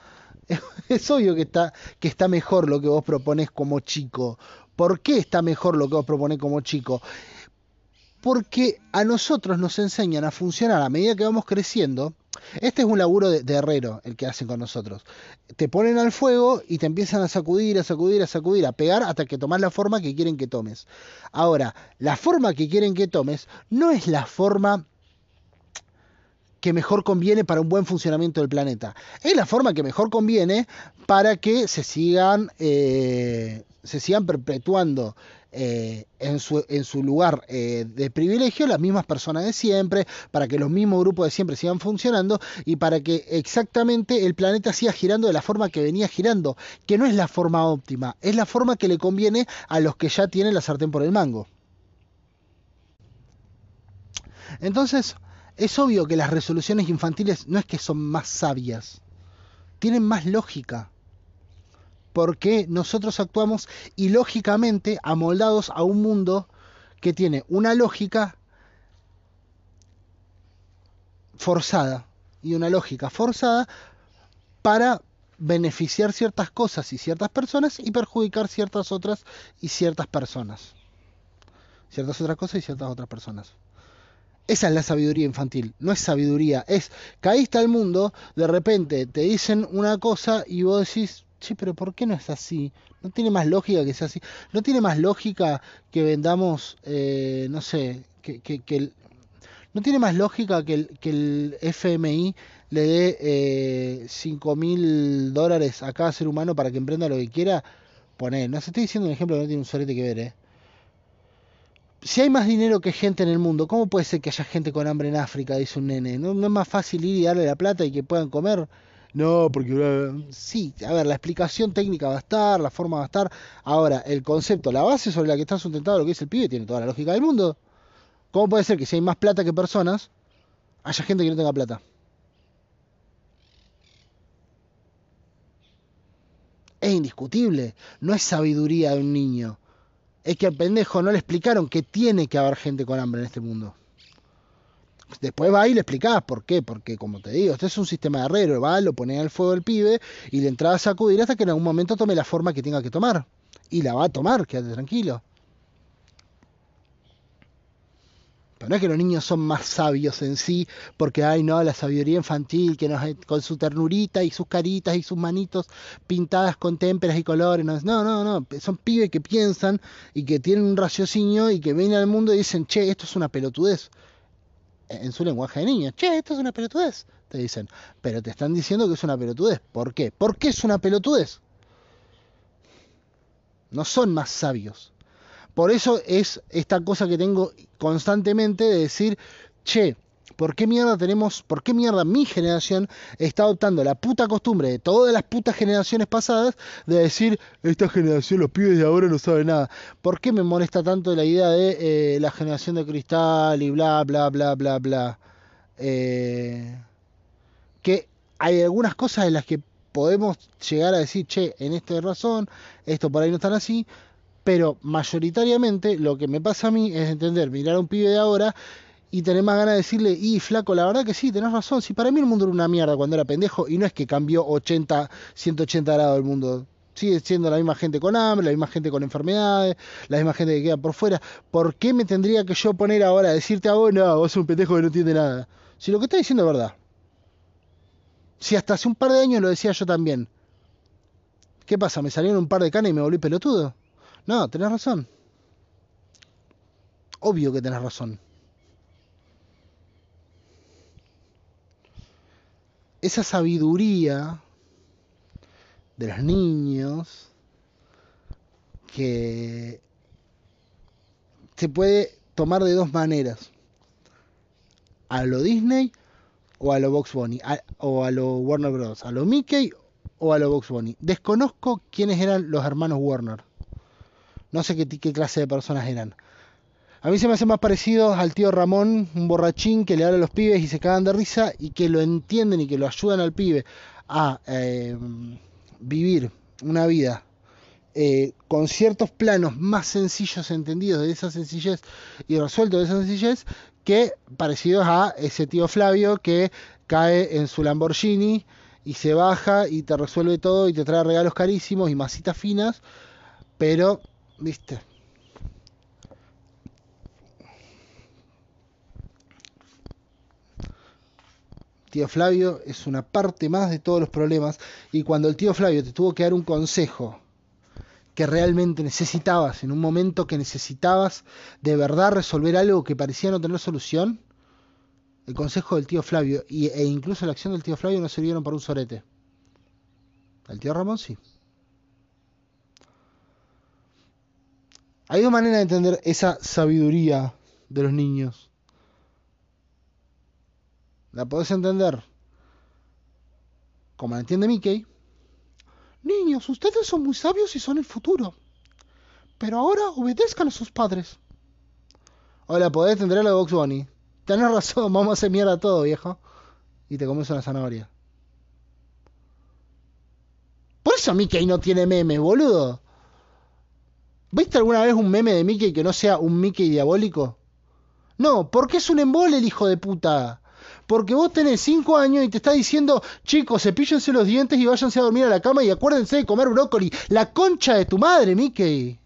Es obvio que está, que está mejor lo que vos propones como chico. ¿Por qué está mejor lo que vos propones como chico? Porque a nosotros nos enseñan a funcionar a medida que vamos creciendo este es un laburo de, herrero el que hacen con nosotros. Te ponen al fuego y te empiezan a sacudir, a sacudir, a sacudir, a pegar hasta que tomas la forma que quieren que tomes. Ahora, la forma que quieren que tomes no es la forma que mejor conviene para un buen funcionamiento del planeta. Es la forma que mejor conviene para que se sigan, eh, se sigan perpetuando eh, en, su, en, su, lugar eh, de privilegio las mismas personas de siempre, para que los mismos grupos de siempre sigan funcionando y para que exactamente el planeta siga girando de la forma que venía girando, que no es la forma óptima, es la forma que le conviene a los que ya tienen la sartén por el mango. Entonces, es obvio que las resoluciones infantiles no es que son más sabias, tienen más lógica porque nosotros actuamos ilógicamente amoldados a un mundo que tiene una lógica forzada y una lógica forzada para beneficiar ciertas cosas y ciertas personas y perjudicar ciertas otras y ciertas personas. Ciertas otras cosas y ciertas otras personas. Esa es la sabiduría infantil, no es sabiduría, es caíste al mundo, de repente te dicen una cosa y vos decís, Sí, pero ¿por qué no es así? ¿No tiene más lógica que sea así? ¿No tiene más lógica que vendamos, eh, no sé, que, que, el, ¿no tiene más lógica que el, que el FMI le dé eh, 5 mil dólares a cada ser humano para que emprenda lo que quiera? Poner, no se estoy diciendo un ejemplo que no tiene un solete que ver, ¿eh? Si hay más dinero que gente en el mundo, ¿cómo puede ser que haya gente con hambre en África? Dice un nene. ¿No, es más fácil ir y darle la plata y que puedan comer? No, porque sí, a ver, la explicación técnica va a estar, la forma va a estar. Ahora, el concepto, la base sobre la que está sustentado lo que es el pibe tiene toda la lógica del mundo. ¿Cómo puede ser que si hay más plata que personas, haya gente que no tenga plata? Es indiscutible, no es sabiduría de un niño. Es que al pendejo no le explicaron que tiene que haber gente con hambre en este mundo. Después va y le explicás por qué, porque como te digo, este es un sistema de herrero, va, lo pone al fuego el pibe y le entraba a sacudir hasta que en algún momento tome la forma que tenga que tomar. Y la va a tomar, quédate tranquilo. Pero no es que los niños son más sabios en sí, porque hay no la sabiduría infantil que nos, con su ternurita y sus caritas y sus manitos pintadas con témperas y colores. No, no, no, no. son pibes que piensan y que tienen un raciocinio y que vienen al mundo y dicen, che, esto es una pelotudez en su lenguaje de niños. Che, esto es una pelotudez, te dicen. Pero te están diciendo que es una pelotudez. ¿Por qué? ¿Por qué es una pelotudez? No son más sabios. Por eso es esta cosa que tengo constantemente de decir, che, ¿Por qué mierda tenemos, por qué mierda mi generación está adoptando la puta costumbre de todas las putas generaciones pasadas de decir, esta generación, los pibes de ahora no saben nada? ¿Por qué me molesta tanto la idea de eh, la generación de cristal y bla, bla, bla, bla, bla? Eh, que hay algunas cosas en las que podemos llegar a decir, che, en esto hay razón, esto por ahí no están así, pero mayoritariamente lo que me pasa a mí es entender, mirar a un pibe de ahora y tenés más ganas de decirle, y flaco, la verdad que sí, tenés razón, si para mí el mundo era una mierda cuando era pendejo y no es que cambió 80, 180 grados el mundo. Sigue siendo la misma gente con hambre, la misma gente con enfermedades, la misma gente que queda por fuera. ¿Por qué me tendría que yo poner ahora a decirte a vos, no, vos sos un pendejo que no entiende nada? Si lo que estás diciendo es verdad. Si hasta hace un par de años lo decía yo también. ¿Qué pasa? ¿Me salieron un par de canas y me volví pelotudo? No, tenés razón. Obvio que tenés razón. Esa sabiduría de los niños que se puede tomar de dos maneras. A lo Disney o a lo Box Bunny, o a lo Warner Bros. A lo Mickey o a lo Box Bunny. Desconozco quiénes eran los hermanos Warner. No sé qué, clase de personas eran. A mí se me hace más parecido al tío Ramón, un borrachín que le habla a los pibes y se cagan de risa y que lo entienden y que lo ayudan al pibe a eh, vivir una vida eh, con ciertos planos más sencillos entendidos de esa sencillez y resueltos de esa sencillez que parecidos a ese tío Flavio que cae en su Lamborghini y se baja y te resuelve todo y te trae regalos carísimos y masitas finas, pero, viste, tío Flavio es una parte más de todos los problemas y cuando el tío Flavio te tuvo que dar un consejo que realmente necesitabas, en un momento que necesitabas de verdad resolver algo que parecía no tener solución, el consejo del tío Flavio e incluso la acción del tío Flavio no sirvieron para un sorete. El tío Ramón sí. Hay dos maneras de entender esa sabiduría de los niños. ¿La podés entender? Como la entiende Mickey. Niños, ustedes son muy sabios y son el futuro. Pero ahora obedezcan a sus padres. Hola, podés entender a la Box Bunny. Tenés razón, vamos a hacer mierda todo, viejo. Y te comes una zanahoria. Por eso Mickey no tiene memes, boludo. ¿Viste alguna vez un meme de Mickey que no sea un Mickey diabólico? No, porque es un embole el hijo de puta porque vos tenés 5 años y te está diciendo, chicos, cepíllense los dientes y váyanse a dormir a la cama y acuérdense de comer brócoli. La concha de tu madre, Mickey.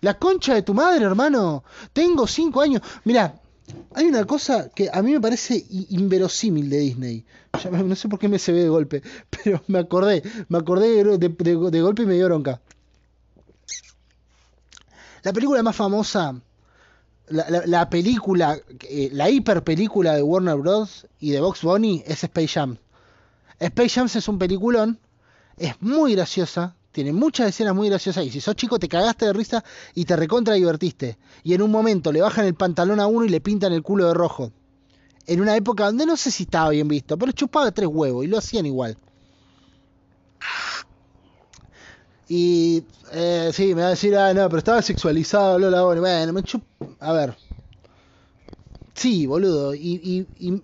La concha de tu madre, hermano. Tengo 5 años. Mira, hay una cosa que a mí me parece inverosímil de Disney. no sé por qué me se ve de golpe, pero me acordé, me acordé de, de golpe y me dio bronca. La película más famosa la, película, eh, la hiper película de Warner Bros. y de Box Bunny es Space Jam. Space Jam es un peliculón, es muy graciosa, tiene muchas escenas muy graciosas y si sos chico te cagaste de risa y te recontra divertiste. Y en un momento le bajan el pantalón a uno y le pintan el culo de rojo. En una época donde no sé si estaba bien visto, pero chupaba tres huevos y lo hacían igual. Y eh, sí, me va a decir, ah, no, pero estaba sexualizado, Lola Bueno, me chup... A ver. Sí, boludo. Y, y,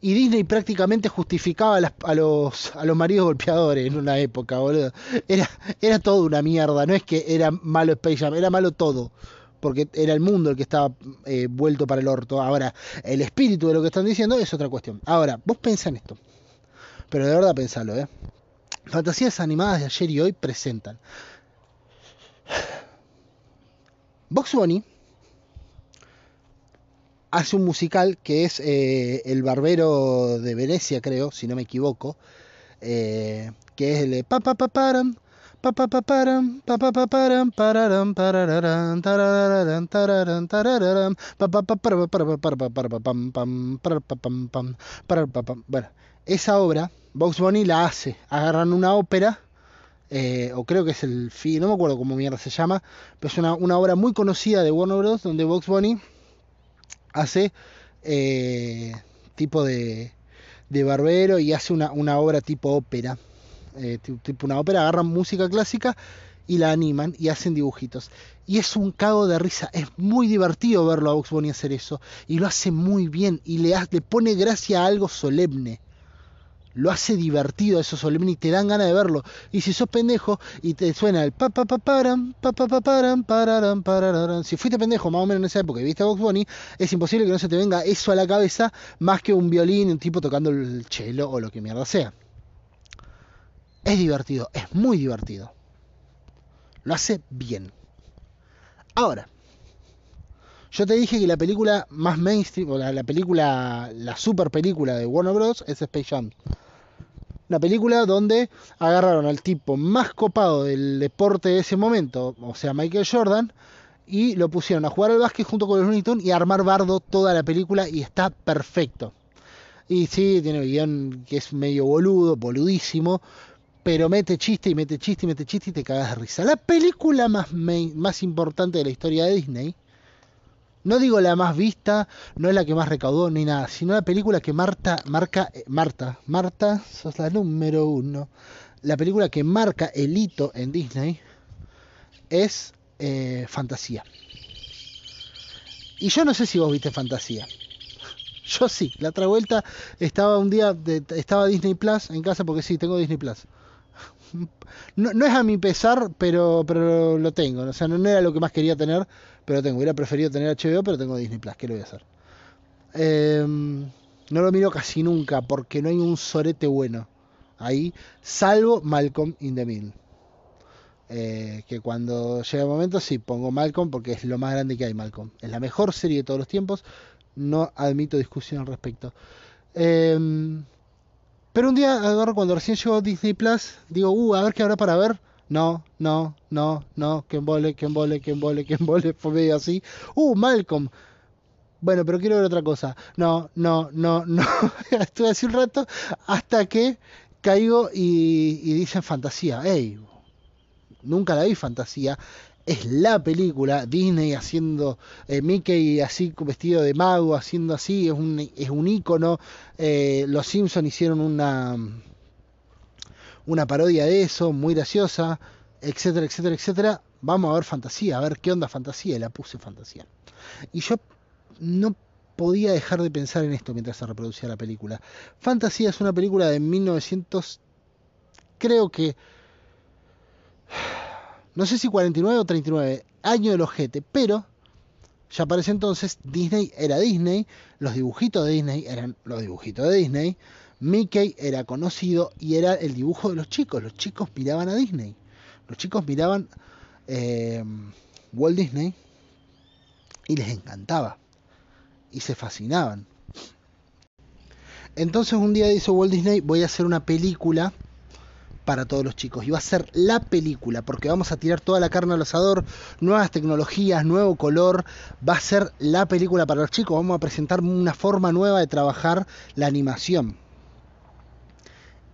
y, Disney prácticamente justificaba a, los, a los maridos golpeadores en una época, boludo. Era, era todo una mierda. No es que era malo Space Jam, era malo todo. Porque era el mundo el que estaba eh, vuelto para el orto. Ahora, el espíritu de lo que están diciendo es otra cuestión. Ahora, vos pensá en esto. Pero de verdad pensalo, ¿eh? Fantasías animadas de ayer y hoy presentan. Box hace un musical que es eh, El Barbero de Venecia, creo, si no me equivoco, eh, que es el pa pa pa pa pa pa param, pa pa pa pa pa pa esa obra Box Bunny la hace, agarran una ópera eh, o creo que es el fin, no me acuerdo cómo mierda se llama, pero es una, una obra muy conocida de Warner Bros. donde Box Bunny hace eh, tipo de, de, barbero y hace una, una obra tipo ópera, eh, tipo una ópera, agarran música clásica y la animan y hacen dibujitos. Y es un cago de risa, es muy divertido verlo a Box Bunny hacer eso y lo hace muy bien y le, le pone gracia a algo solemne. Lo hace divertido eso solemne y te dan ganas de verlo. Y si sos pendejo y te suena el pa pa pa param, pa pa pa param, pararam, pararam. Si fuiste pendejo más o menos en esa época y viste a Box Bunny, es imposible que no se te venga eso a la cabeza más que un violín, un tipo tocando el cello o lo que mierda sea. Es divertido, es muy divertido. Lo hace bien. Ahora, yo te dije que la película más mainstream, o la, la, película, la super película de Warner Bros. es Space Jam. Una película donde agarraron al tipo más copado del deporte de ese momento, o sea, Michael Jordan, y lo pusieron a jugar al básquet junto con los Looney y a armar bardo toda la película y está perfecto. Y sí, tiene un guion que es medio boludo, boludísimo, pero mete chiste y mete chiste y mete chiste y te cagas de risa. La película más, main, más importante de la historia de Disney no digo la más vista, no es la que más recaudó ni nada, sino la película que Marta, marca, eh, Marta, Marta, sos la número uno. La película que marca el hito en Disney es eh, Fantasía. Y yo no sé si vos viste Fantasía. Yo sí, la otra vuelta estaba un día, de, estaba Disney Plus en casa porque sí, tengo Disney Plus. No, no, es a mi pesar, pero, pero lo tengo. O sea, no, no era lo que más quería tener, pero tengo. Hubiera preferido tener HBO, pero tengo Disney Plus. ¿Qué lo voy a hacer? Eh, no lo miro casi nunca porque no hay un sorete bueno ahí, salvo Malcolm in the Middle. Eh, que cuando llega el momento sí pongo Malcolm porque es lo más grande que hay Malcolm. Es la mejor serie de todos los tiempos. No admito discusión al respecto. Eh, pero un día cuando recién llegó Disney Plus, digo, uh, a ver qué habrá para ver. No, no, no, no, que embole, que embole, que embole, que embole, fue medio así. Uh, Malcolm. Bueno, pero quiero ver otra cosa. No, no, no, no. Estuve así un rato hasta que caigo y, y dicen fantasía. Ey, nunca la vi fantasía es la película, Disney haciendo eh, Mickey así vestido de mago, haciendo así, es un, es un ícono, eh, los Simpsons hicieron una, una parodia de eso, muy graciosa, etcétera, etcétera, etcétera, vamos a ver fantasía, a ver qué onda fantasía, y la puse fantasía. Y yo no podía dejar de pensar en esto mientras se reproducía la película. Fantasía es una película de 1900, creo que no sé si 49 o 39, año del ojete, pero ya para entonces Disney era Disney, los dibujitos de Disney eran los dibujitos de Disney, Mickey era conocido y era el dibujo de los chicos, los chicos miraban a Disney, los chicos miraban eh, Walt Disney y les encantaba y se fascinaban. Entonces un día dice Walt Disney, voy a hacer una película para todos los chicos. Y va a ser la película, porque vamos a tirar toda la carne al asador, nuevas tecnologías, nuevo color. Va a ser la película para los chicos. Vamos a presentar una forma nueva de trabajar la animación.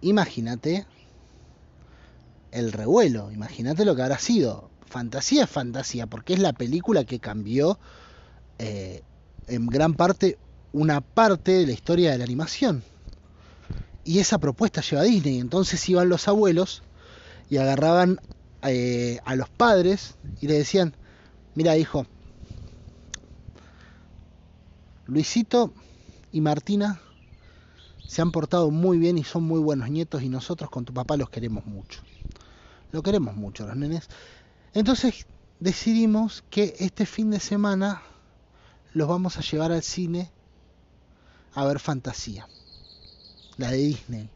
Imagínate el revuelo, imagínate lo que habrá sido. Fantasía es fantasía, porque es la película que cambió eh, en gran parte una parte de la historia de la animación. Y esa propuesta lleva a Disney. Entonces iban los abuelos y agarraban eh, a los padres y le decían, mira hijo, Luisito y Martina se han portado muy bien y son muy buenos nietos y nosotros con tu papá los queremos mucho. Lo queremos mucho los nenes. Entonces decidimos que este fin de semana los vamos a llevar al cine a ver fantasía la de Disney.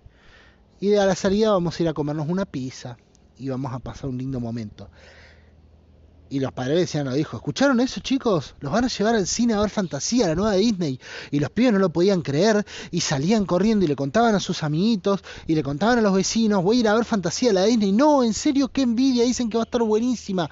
Y a la salida vamos a ir a comernos una pizza y vamos a pasar un lindo momento. Y los padres decían a los hijos, ¿escucharon eso chicos? Los van a llevar al cine a ver fantasía, la nueva de Disney. Y los pibes no lo podían creer y salían corriendo y le contaban a sus amiguitos y le contaban a los vecinos, voy a ir a ver fantasía, la Disney. No, en serio, qué envidia, dicen que va a estar buenísima.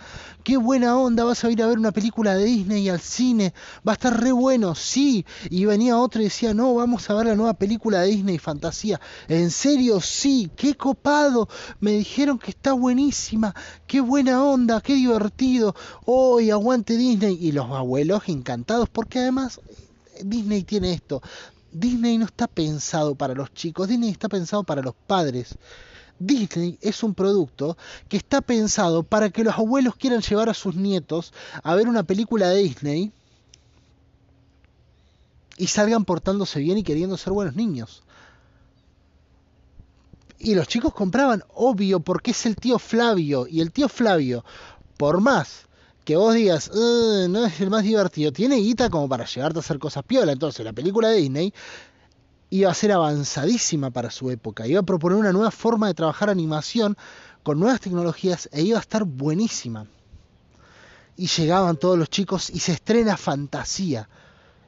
Qué buena onda, vas a ir a ver una película de Disney al cine. Va a estar re bueno, sí. Y venía otro y decía, no, vamos a ver la nueva película de Disney, fantasía. En serio, sí, qué copado. Me dijeron que está buenísima. Qué buena onda, qué divertido hoy aguante Disney y los abuelos encantados porque además Disney tiene esto. Disney no está pensado para los chicos, Disney está pensado para los padres. Disney es un producto que está pensado para que los abuelos quieran llevar a sus nietos a ver una película de Disney y salgan portándose bien y queriendo ser buenos niños. Y los chicos compraban, obvio, porque es el tío Flavio. Y el tío Flavio, por más que vos digas, "Eh, no es el más divertido, tiene guita como para llevarte a hacer cosas piola. Entonces, la película de Disney iba a ser avanzadísima para su época. Iba a proponer una nueva forma de trabajar animación con nuevas tecnologías e iba a estar buenísima. Y llegaban todos los chicos y se estrena Fantasía.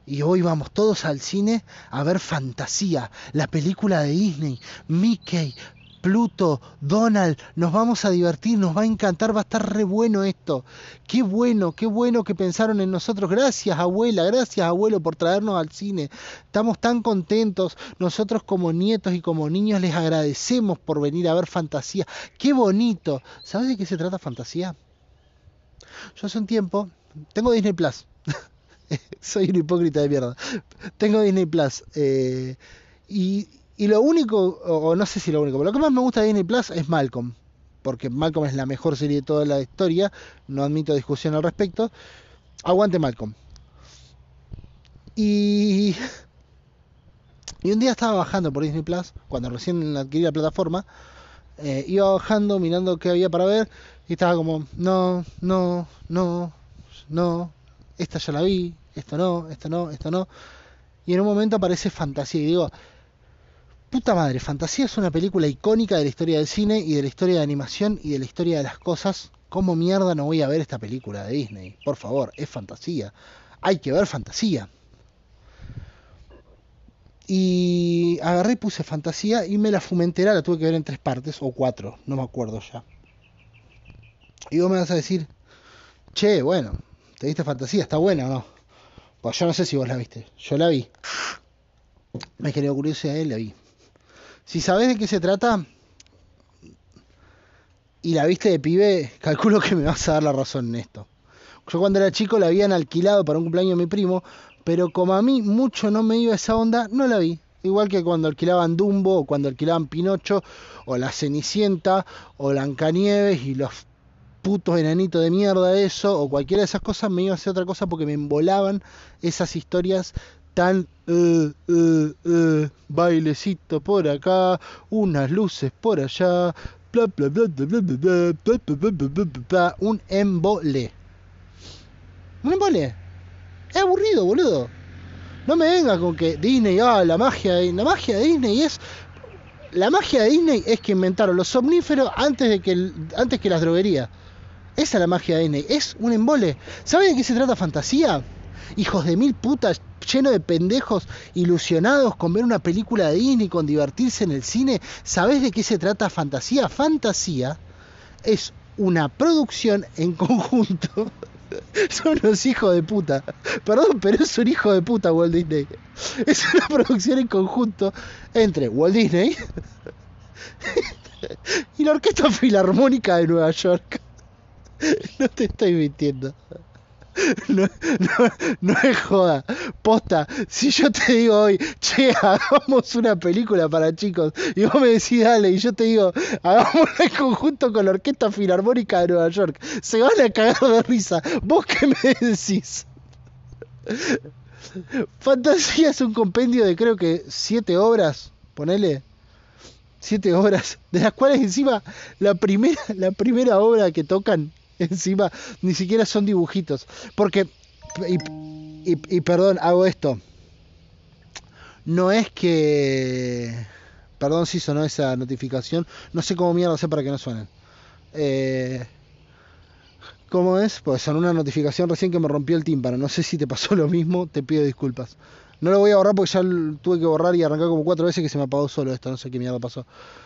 Y hoy vamos todos al cine a ver Fantasía, la película de Disney, Mickey, Pluto, Donald, nos vamos a divertir, nos va a encantar, va a estar re bueno esto. Qué bueno, qué bueno que pensaron en nosotros. Gracias abuela, gracias abuelo por traernos al cine. Estamos tan contentos. Nosotros como nietos y como niños les agradecemos por venir a ver Fantasía. Qué bonito. ¿Sabes de qué se trata Fantasía? Yo hace un tiempo tengo Disney Plus. Soy un hipócrita de mierda. Tengo Disney Plus. eh, y, y lo único, o, no sé si lo único, pero lo que más me gusta de Disney Plus es Malcolm. Porque Malcolm es la mejor serie de toda la historia. No admito discusión al respecto. Aguante Malcolm. Y. Y un día estaba bajando por Disney Plus, cuando recién adquirí la plataforma. eh, iba bajando, mirando qué había para ver. Y estaba como, no, no, no, no. Esta ya la vi, esto no, esto no, esto no. Y en un momento aparece Fantasía. Y digo, puta madre, Fantasía es una película icónica de la historia del cine y de la historia de animación y de la historia de las cosas. ¿Cómo mierda no voy a ver esta película de Disney? Por favor, es Fantasía. Hay que ver Fantasía. Y agarré y puse Fantasía y me la fumé entera, la tuve que ver en tres partes o cuatro, no me acuerdo ya. Y vos me vas a decir, che, bueno, ¿te viste Fantasía? ¿Está buena o no? Pues yo no sé si vos la viste, yo la vi. Me generó curiosidad la vi. Si sabés de qué se trata y la viste de pibe, calculo que me vas a dar la razón en esto. Yo cuando era chico la habían alquilado para un cumpleaños de mi primo, pero como a mí mucho no me iba esa onda, no la vi. Igual que cuando alquilaban Dumbo, o cuando alquilaban Pinocho, o La Cenicienta, o Blancanieves y los putos enanitos de mierda eso, o cualquiera de esas cosas, me iba a hacer otra cosa porque me embolaban esas historias tan eh, eh, eh, bailecito por acá, unas luces por allá, bla, bla, bla, bla, bla, bla, bla, un embole. Un embole. Es aburrido, boludo. No me venga con que Disney, ah, la magia de la magia de Disney es la magia de Disney es que inventaron los somníferos antes de que el- antes que las droguerías. Esa es la magia de Disney, es un embole. ¿Saben de qué se trata fantasía? Hijos de mil putas, lleno de pendejos ilusionados con ver una película de Disney, con divertirse en el cine. ¿Sabés de qué se trata fantasía? Fantasía es una producción en conjunto. Son unos hijos de puta. Perdón, pero es un hijo de puta Walt Disney. Es una producción en conjunto entre Walt Disney y la Orquesta Filarmónica de Nueva York. No te estoy mintiendo. No, es joda. Posta, si yo te digo hoy, che, hagamos una película para chicos, y vos me decís dale, y yo te digo, hagámosla en conjunto con la Orquesta Filarmónica de Nueva York, se van a cagar de risa. ¿Vos qué me decís? Fantasía es un compendio de creo que siete obras, ponele. Siete obras, de las cuales encima la primera, la primera obra que tocan encima ni siquiera son dibujitos. Porque, y, perdón, hago esto. No es que... Perdón si sonó esa notificación. No sé cómo mierda hacer para que no suenen. Eh, ¿Cómo es? Pues sonó una notificación recién que me rompió el tímpano. No sé si te pasó lo mismo. Te pido disculpas. No lo voy a borrar porque ya tuve que borrar y arrancar como cuatro veces que se me apagó solo esto. No sé qué mierda pasó.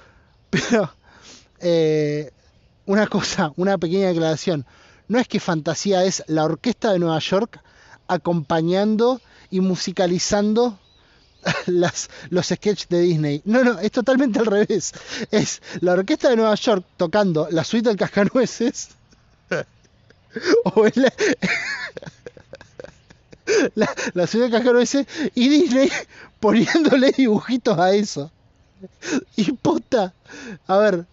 Pero... eh, una cosa, una pequeña aclaración. No es que Fantasía es la orquesta de Nueva York acompañando y musicalizando las, los sketches de Disney. No, no, es totalmente al revés. Es la orquesta de Nueva York tocando la suite del Cascanueces. o la, la suite del Cascanueces y Disney poniéndole dibujitos a eso. Y puta, a ver,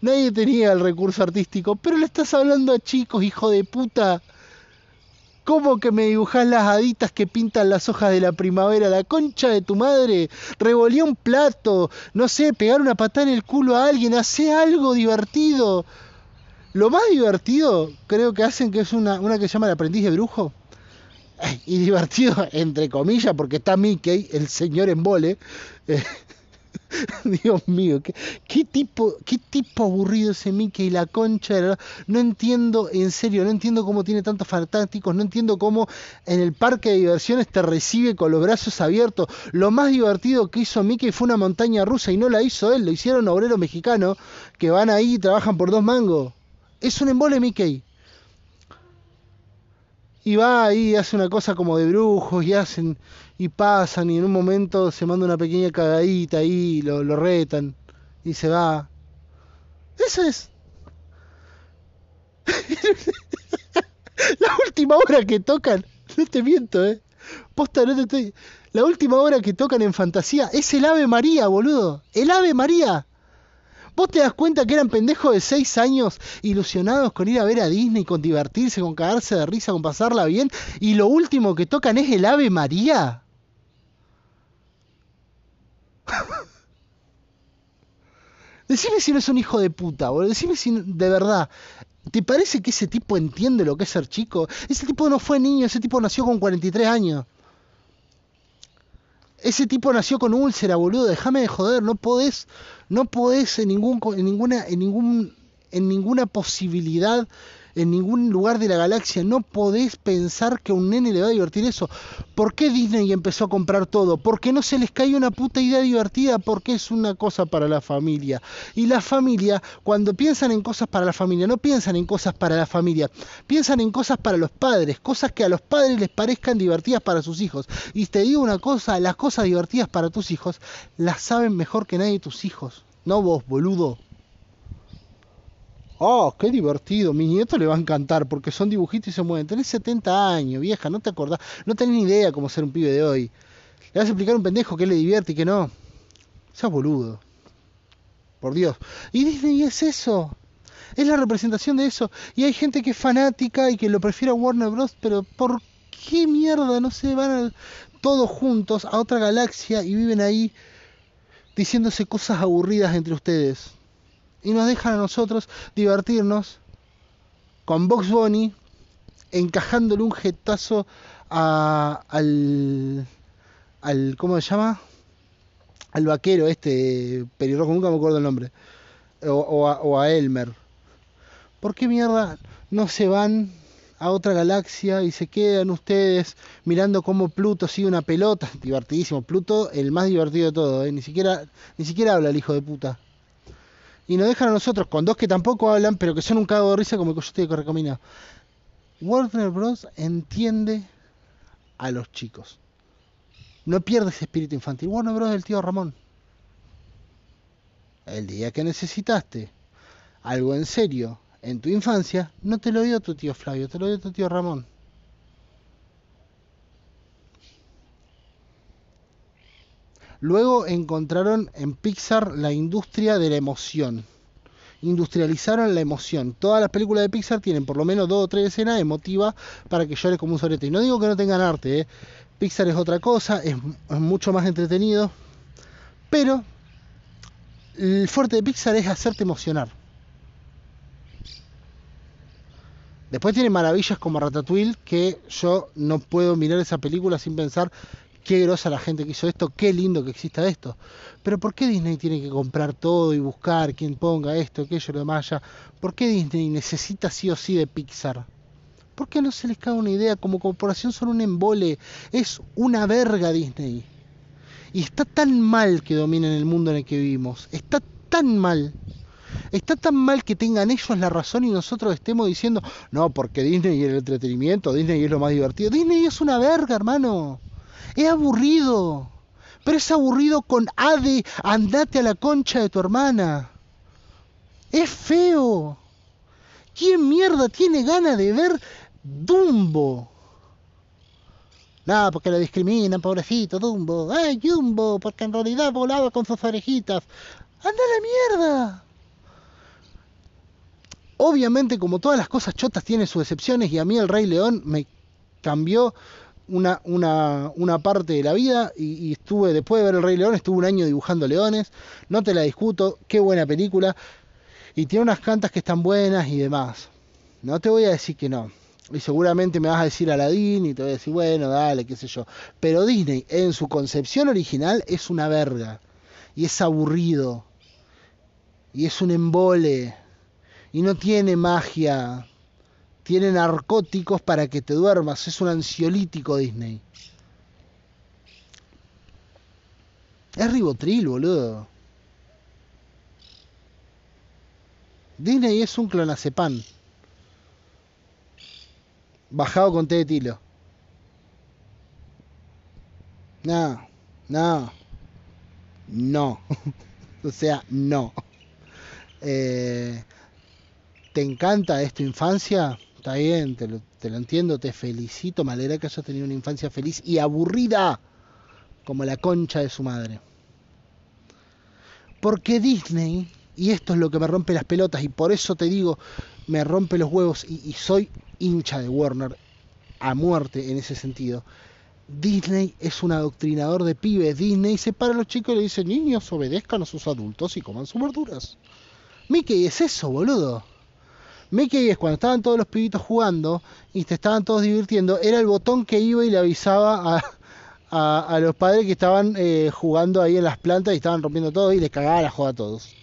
Nadie tenía el recurso artístico, pero le estás hablando a chicos, hijo de puta. ¿Cómo que me dibujás las haditas que pintan las hojas de la primavera? La concha de tu madre. Revolía un plato. No sé, pegar una patada en el culo a alguien. Hacé algo divertido. Lo más divertido creo que hacen que es una, una que se llama el aprendiz de brujo. Y divertido, entre comillas, porque está Mickey, el señor en vole. Eh, Dios mío, ¿qué, qué, tipo, qué tipo aburrido ese Mickey, la concha de la... No entiendo, en serio, no entiendo cómo tiene tantos fantásticos, no entiendo cómo en el parque de diversiones te recibe con los brazos abiertos. Lo más divertido que hizo Mickey fue una montaña rusa y no la hizo él, lo hicieron obreros mexicanos que van ahí y trabajan por dos mangos. Es un embole Mickey y va ahí, hace una cosa como de brujos y hacen y pasan y en un momento se manda una pequeña cagadita ahí, lo, lo retan y se va. Eso es. la última hora que tocan, no te miento, eh. Posta, no te estoy. La última hora que tocan en fantasía es el Ave María, boludo. El Ave María. ¿Vos te das cuenta que eran pendejos de 6 años ilusionados con ir a ver a Disney, con divertirse, con cagarse de risa, con pasarla bien? Y lo último que tocan es el Ave María. Decime si no es un hijo de puta, boludo. Decime si de verdad. ¿Te parece que ese tipo entiende lo que es ser chico? Ese tipo no fue niño, ese tipo nació con 43 años. Ese tipo nació con úlcera, boludo. Déjame de joder, no podés, no podés en ningún, en ninguna, en ningún, en ninguna posibilidad en ningún lugar de la galaxia. No podés pensar que a un nene le va a divertir eso. ¿Por qué Disney empezó a comprar todo? Porque no se les cae una puta idea divertida, porque es una cosa para la familia. Y la familia, cuando piensan en cosas para la familia, no piensan en cosas para la familia, piensan en cosas para los padres, cosas que a los padres les parezcan divertidas para sus hijos. Y te digo una cosa, las cosas divertidas para tus hijos las saben mejor que nadie tus hijos. No vos, boludo. Oh, qué divertido. Mi nieto le va a encantar porque son dibujitos y se mueven. Tenés 70 años, vieja, no te acordás. No tenés ni idea cómo ser un pibe de hoy. Le vas a explicar a un pendejo que le divierte y que no. Seas boludo. Por Dios. Y Disney es eso. Es la representación de eso. Y hay gente que es fanática y que lo prefiere a Warner Bros. Pero ¿por qué mierda no se van todos juntos a otra galaxia y viven ahí diciéndose cosas aburridas entre ustedes? Y nos dejan a nosotros divertirnos con Box Bunny encajándole un jetazo al, al ¿cómo se llama? al vaquero este pelirrojo, nunca me acuerdo el nombre. O, o, a, o a Elmer. ¿por qué mierda no se van a otra galaxia y se quedan ustedes mirando cómo Pluto sigue una pelota, divertidísimo, Pluto el más divertido de todo, ¿eh? ni siquiera ni siquiera habla el hijo de puta y nos dejan a nosotros con dos que tampoco hablan, pero que son un cago de risa como el que yo te recomiendo. Warner Bros. entiende a los chicos. No pierde ese espíritu infantil. Warner Bros. del tío Ramón. El día que necesitaste algo en serio en tu infancia, no te lo dio tu tío Flavio, te lo dio tu tío Ramón. Luego encontraron en Pixar la industria de la emoción. Industrializaron la emoción. Todas las películas de Pixar tienen por lo menos dos o tres escenas emotivas para que llores como un sorete. Y no digo que no tengan arte, ¿eh? Pixar es otra cosa, es, es mucho más entretenido. Pero el fuerte de Pixar es hacerte emocionar. Después tiene maravillas como Ratatouille, que yo no puedo mirar esa película sin pensar qué grosa la gente que hizo esto, qué lindo que exista esto. Pero ¿por qué Disney tiene que comprar todo y buscar quién ponga esto, aquello, lo demás allá? ¿Por qué Disney necesita sí o sí de Pixar? ¿Por qué no se les cae una idea? Como corporación son un embole, es una verga Disney. Y está tan mal que dominen el mundo en el que vivimos. Está tan mal. Está tan mal que tengan ellos la razón y nosotros estemos diciendo, no, porque Disney es el entretenimiento, Disney es lo más divertido. Disney es una verga, hermano. Es aburrido. Pero es aburrido con Ade, andate a la concha de tu hermana. Es feo. ¿Quién mierda tiene ganas de ver Dumbo? Nada, porque lo discriminan, pobrecito Dumbo. ¡Ay, Jumbo! Porque en realidad volaba con sus orejitas. ¡Anda a la mierda! Obviamente, como todas las cosas chotas, tiene sus excepciones y a mí el Rey León me cambió una, una, una parte de la vida y, estuve, después de ver El Rey León, estuve un año dibujando leones, no te la discuto, qué buena película, y tiene unas cantas que están buenas y demás. No te voy a decir que no. Y seguramente me vas a decir Aladdin y te voy a decir, bueno, dale, qué sé yo. Pero Disney, en su concepción original, es una verga. Y es aburrido. Y es un embole. Y no tiene magia. Tiene narcóticos para que te duermas. Es un ansiolítico Disney. Es ribotril, boludo. Disney es un clonazepam. Bajado con té de tilo. No, no, no. o sea, no. Eh, ¿Te encanta esta infancia? Está bien, te lo, te lo, entiendo, te felicito. Me que hayas tenido una infancia feliz y aburrida como la concha de su madre. Porque Disney, y esto es lo que me rompe las pelotas, y por eso te digo, me rompe los huevos, y, y soy hincha de Warner a muerte en ese sentido. Disney es un adoctrinador de pibes. Disney separa a los chicos y le dice, niños, obedezcan a sus adultos y coman sus verduras. Mickey es eso, boludo. Mickey es cuando estaban todos los pibitos jugando y te estaban todos divirtiendo, era el botón que iba y le avisaba a, a, a los padres que estaban eh, jugando ahí en las plantas y estaban rompiendo todo y les cagaba la joda a todos.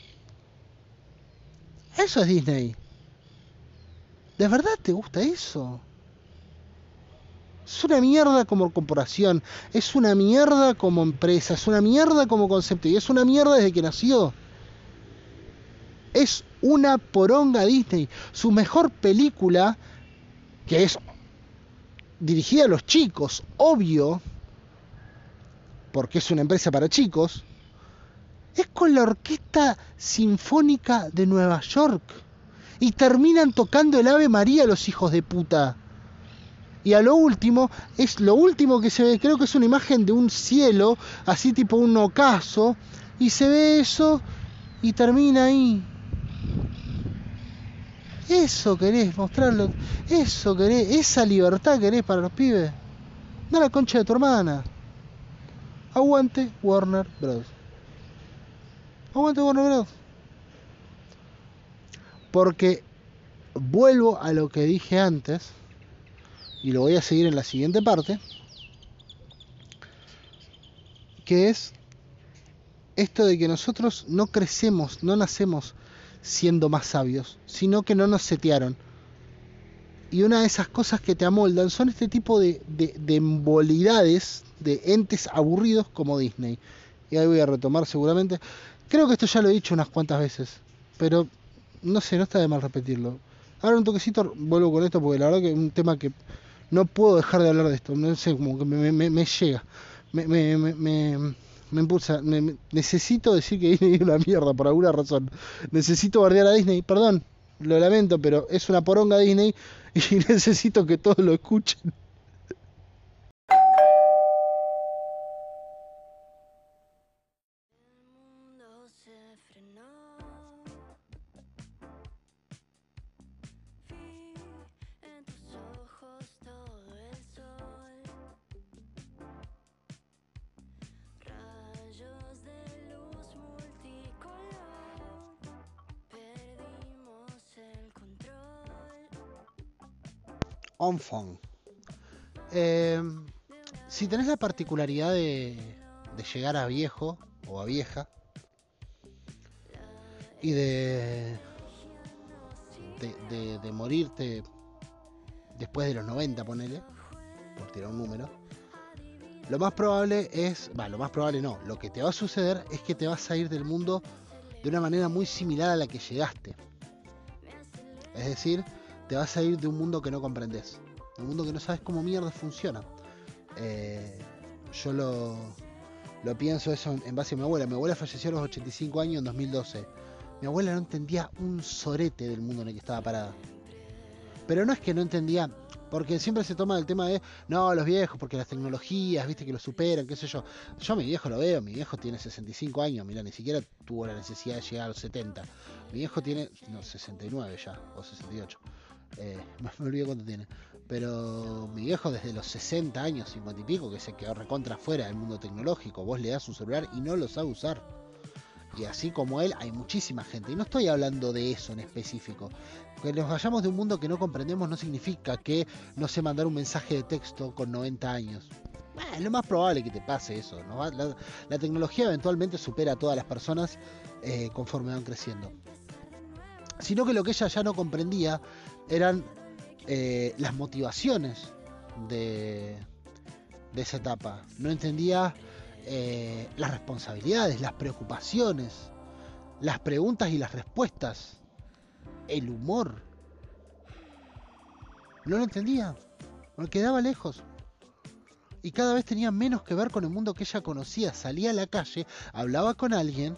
Eso es Disney. ¿De verdad te gusta eso? Es una mierda como corporación, es una mierda como empresa, es una mierda como concepto y es una mierda desde que nació. Es una poronga Disney. Su mejor película, que es dirigida a los chicos, obvio, porque es una empresa para chicos, es con la Orquesta Sinfónica de Nueva York. Y terminan tocando el Ave María los hijos de puta. Y a lo último, es lo último que se ve, creo que es una imagen de un cielo, así tipo un ocaso, y se ve eso y termina ahí. Eso querés mostrarlo, eso querés, esa libertad querés para los pibes. No la concha de tu hermana. Aguante Warner Bros. Aguante Warner Bros. Porque vuelvo a lo que dije antes y lo voy a seguir en la siguiente parte, que es esto de que nosotros no crecemos, no nacemos siendo más sabios, sino que no nos setearon. Y una de esas cosas que te amoldan son este tipo de, de, de embolidades, de entes aburridos como Disney. Y ahí voy a retomar seguramente. Creo que esto ya lo he dicho unas cuantas veces, pero no sé, no está de mal repetirlo. Ahora un toquecito vuelvo con esto porque la verdad que es un tema que no puedo dejar de hablar de esto, no sé, como que me, me, me llega, me, me, me, me impulsa, necesito decir que Disney es una mierda por alguna razón, necesito bardear a Disney, perdón, lo lamento, pero es una poronga Disney y necesito que todos lo escuchen. La particularidad de, llegar a viejo o a vieja y de, de, morirte después de los 90, ponele, por tirar un número, lo más probable es, lo más probable no, lo que te va a suceder es que te vas a ir del mundo de una manera muy similar a la que llegaste. Es decir, te vas a ir de un mundo que no comprendes, de un mundo que no sabes cómo mierda funciona. Eh, yo lo, lo pienso eso en base a mi abuela. Mi abuela falleció a los 85 años en 2012. Mi abuela no entendía un sorete del mundo en el que estaba parada. Pero no es que no entendía, porque siempre se toma el tema de, no, los viejos, porque las tecnologías, viste, que lo superan, qué sé yo. Yo mi viejo lo veo, mi viejo tiene 65 años, mira, ni siquiera tuvo la necesidad de llegar a los 70. Mi viejo tiene, no, 69 ya, o 68. Eh, me olvidé cuánto tiene. Pero mi viejo desde los 60 años, 50 y pico, que se quedó recontra fuera del mundo tecnológico, vos le das un celular y no lo sabe usar. Y así como él, hay muchísima gente. Y no estoy hablando de eso en específico. Que nos vayamos de un mundo que no comprendemos no significa que no sé mandar un mensaje de texto con 90 años. es lo más probable que te pase eso. La, tecnología eventualmente supera a todas las personas eh, conforme van creciendo. Sino que lo que ella ya no comprendía eran eh, las motivaciones de, de, esa etapa. No entendía eh, las responsabilidades, las preocupaciones, las preguntas y las respuestas, el humor. No lo entendía, me quedaba lejos. Y cada vez tenía menos que ver con el mundo que ella conocía. Salía a la calle, hablaba con alguien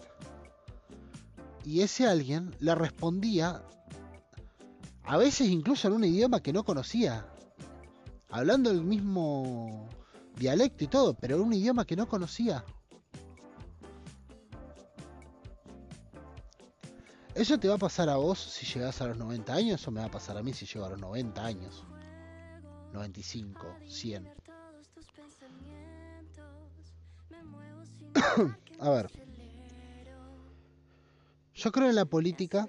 y ese alguien le respondía a veces incluso en un idioma que no conocía, hablando el mismo dialecto y todo, pero en un idioma que no conocía. ¿Eso te va a pasar a vos si llegas a los 90 años o me va a pasar a mí si llego a los 90 años? 95, 100. a ver. Yo creo en la política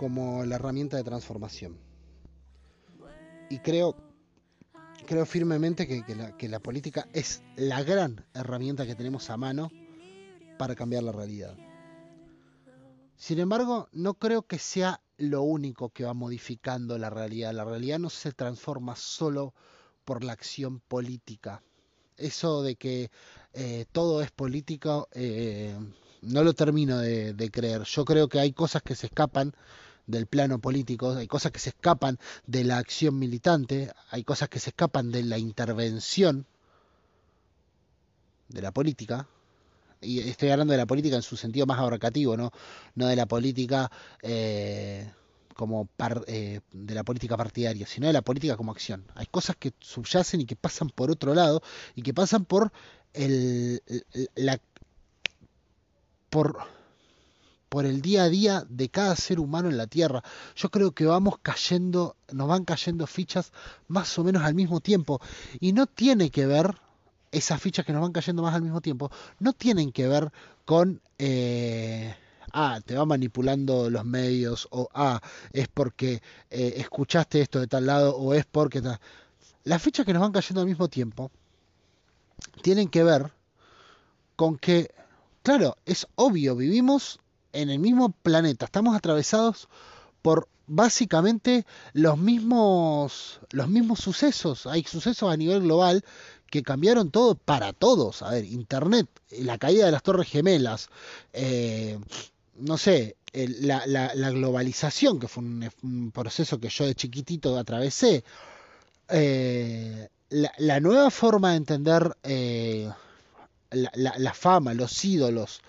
como la herramienta de transformación. Y creo, creo firmemente que, la, política es la gran herramienta que tenemos a mano para cambiar la realidad. Sin embargo, no creo que sea lo único que va modificando la realidad. La realidad no se transforma solo por la acción política. Eso de que eh, todo es político, eh, no lo termino de, creer. Yo creo que hay cosas que se escapan del plano político, hay cosas que se escapan de la acción militante, hay cosas que se escapan de la intervención de la política, y estoy hablando de la política en su sentido más abarcativo, no, no de la política eh, como eh, de la política partidaria, sino de la política como acción. Hay cosas que subyacen y que pasan por otro lado y que pasan por el, la por por el día a día de cada ser humano en la Tierra. Yo creo que vamos cayendo, nos van cayendo fichas más o menos al mismo tiempo. Y no tiene que ver, esas fichas que nos van cayendo más al mismo tiempo, no tienen que ver con... Eh, ah, te va manipulando los medios, o ah, es porque eh, escuchaste esto de tal lado, o es porque... Las fichas que nos van cayendo al mismo tiempo tienen que ver con que, claro, es obvio, vivimos en el mismo planeta, estamos atravesados por básicamente los mismos los mismos sucesos, hay sucesos a nivel global que cambiaron todo para todos, a ver, internet, la caída de las torres gemelas, eh, no sé, la, la, globalización, que fue un, proceso que yo de chiquitito atravesé, eh, la, nueva forma de entender eh, la, fama, los ídolos,